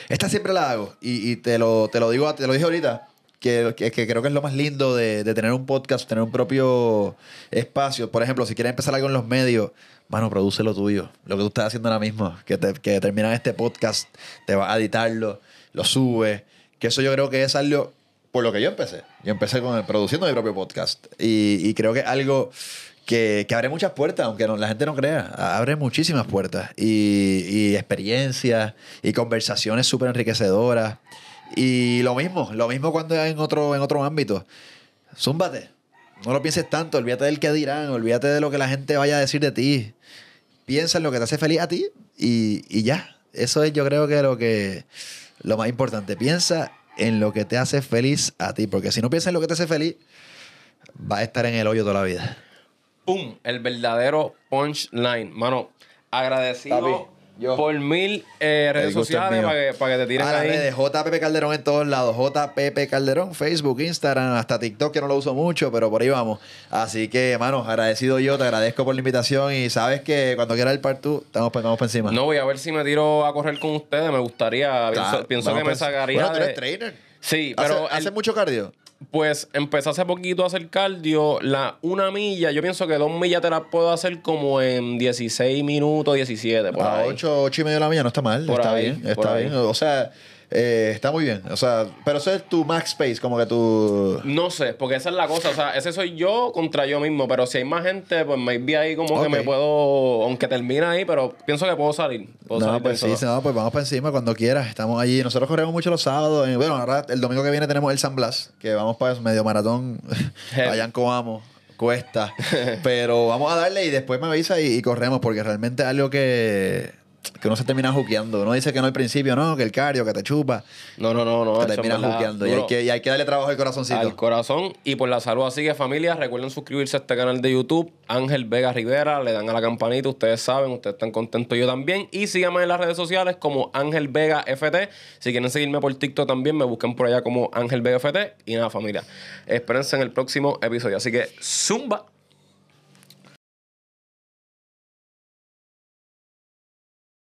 Esta siempre la hago y, y te, lo, te lo digo, te lo dije ahorita. Que, que, que creo que es lo más lindo de, de tener un podcast, tener un propio espacio. Por ejemplo, si quieres empezar algo en los medios, mano, produce lo tuyo. Lo que tú estás haciendo ahora mismo. Que, te, que terminas este podcast, te vas a editarlo, lo subes. Que eso yo creo que es algo por lo que yo empecé. Yo empecé con el, produciendo mi propio podcast. Y, y creo que algo que, abre muchas puertas, aunque la gente no crea. Abre muchísimas puertas. Y, experiencias y conversaciones súper enriquecedoras. Y lo mismo, lo mismo cuando en otro, en otro ámbito. Zúmbate. No lo pienses tanto, olvídate del que dirán, olvídate de lo que la gente vaya a decir de ti. Piensa en lo que te hace feliz a ti y, y ya. Eso es yo creo que lo que lo más importante. Piensa en lo que te hace feliz a ti, porque si no piensas en lo que te hace feliz, vas a estar en el hoyo toda la vida. ¡Pum! El verdadero punchline. Mano, agradecido Papi, yo. por mil eh, redes sociales para que, para que te tiren A ahí. redes, JPP Calderón en todos lados. JPP Calderón, Facebook, Instagram, hasta TikTok, que no lo uso mucho, pero por ahí vamos. Así que, hermano, agradecido yo, te agradezco por la invitación y sabes que cuando quieras el part 2, estamos, estamos por encima. No, voy a ver si me tiro a correr con ustedes. Me gustaría. pienso Claro, pienso vamos que me sacaría. Bueno, tú eres de- trainer. Sí, ¿Hace, pero el- hace mucho cardio? Pues empecé hace poquito a hacer cardio. La una milla, yo pienso que dos millas te las puedo hacer como en 16 minutos, 17. Por a ahí. 8, 8 y media de la mañana no está mal. Por está ahí, bien, está bien. O sea, eh, está muy bien. O sea, pero eso es tu max space, como que tu... No sé, porque esa es la cosa. O sea, ese soy yo contra yo mismo. Pero si hay más gente, pues maybe ahí como que me puedo. Aunque termine ahí, pero pienso que puedo salir. Puedo No, salir pues sí, no, pues vamos para encima cuando quieras. Estamos allí. Nosotros corremos mucho los sábados. Eh, Bueno, ahora el domingo que viene tenemos el San Blas, que vamos para medio maratón allá en Coamo. Cuesta. Pero vamos a darle y después me avisa y, y corremos, porque realmente es algo que, que uno se termina juqueando. Uno dice que no al principio, no, que el cardio, que te chupa. No, no, no, no. te termina juqueando. Y hay, que, y hay que darle trabajo al corazoncito. al corazón y por la salud. Así que familia, recuerden suscribirse a este canal de YouTube, Ángel Vega Rivera, le dan a la campanita, ustedes saben, ustedes están contentos, yo también. Y síganme en las redes sociales como Ángel Vega FT. Si quieren seguirme por TikTok también, me buscan por allá como Ángel Vega FT. Y nada, familia, espérense en el próximo episodio. Así que, zumba.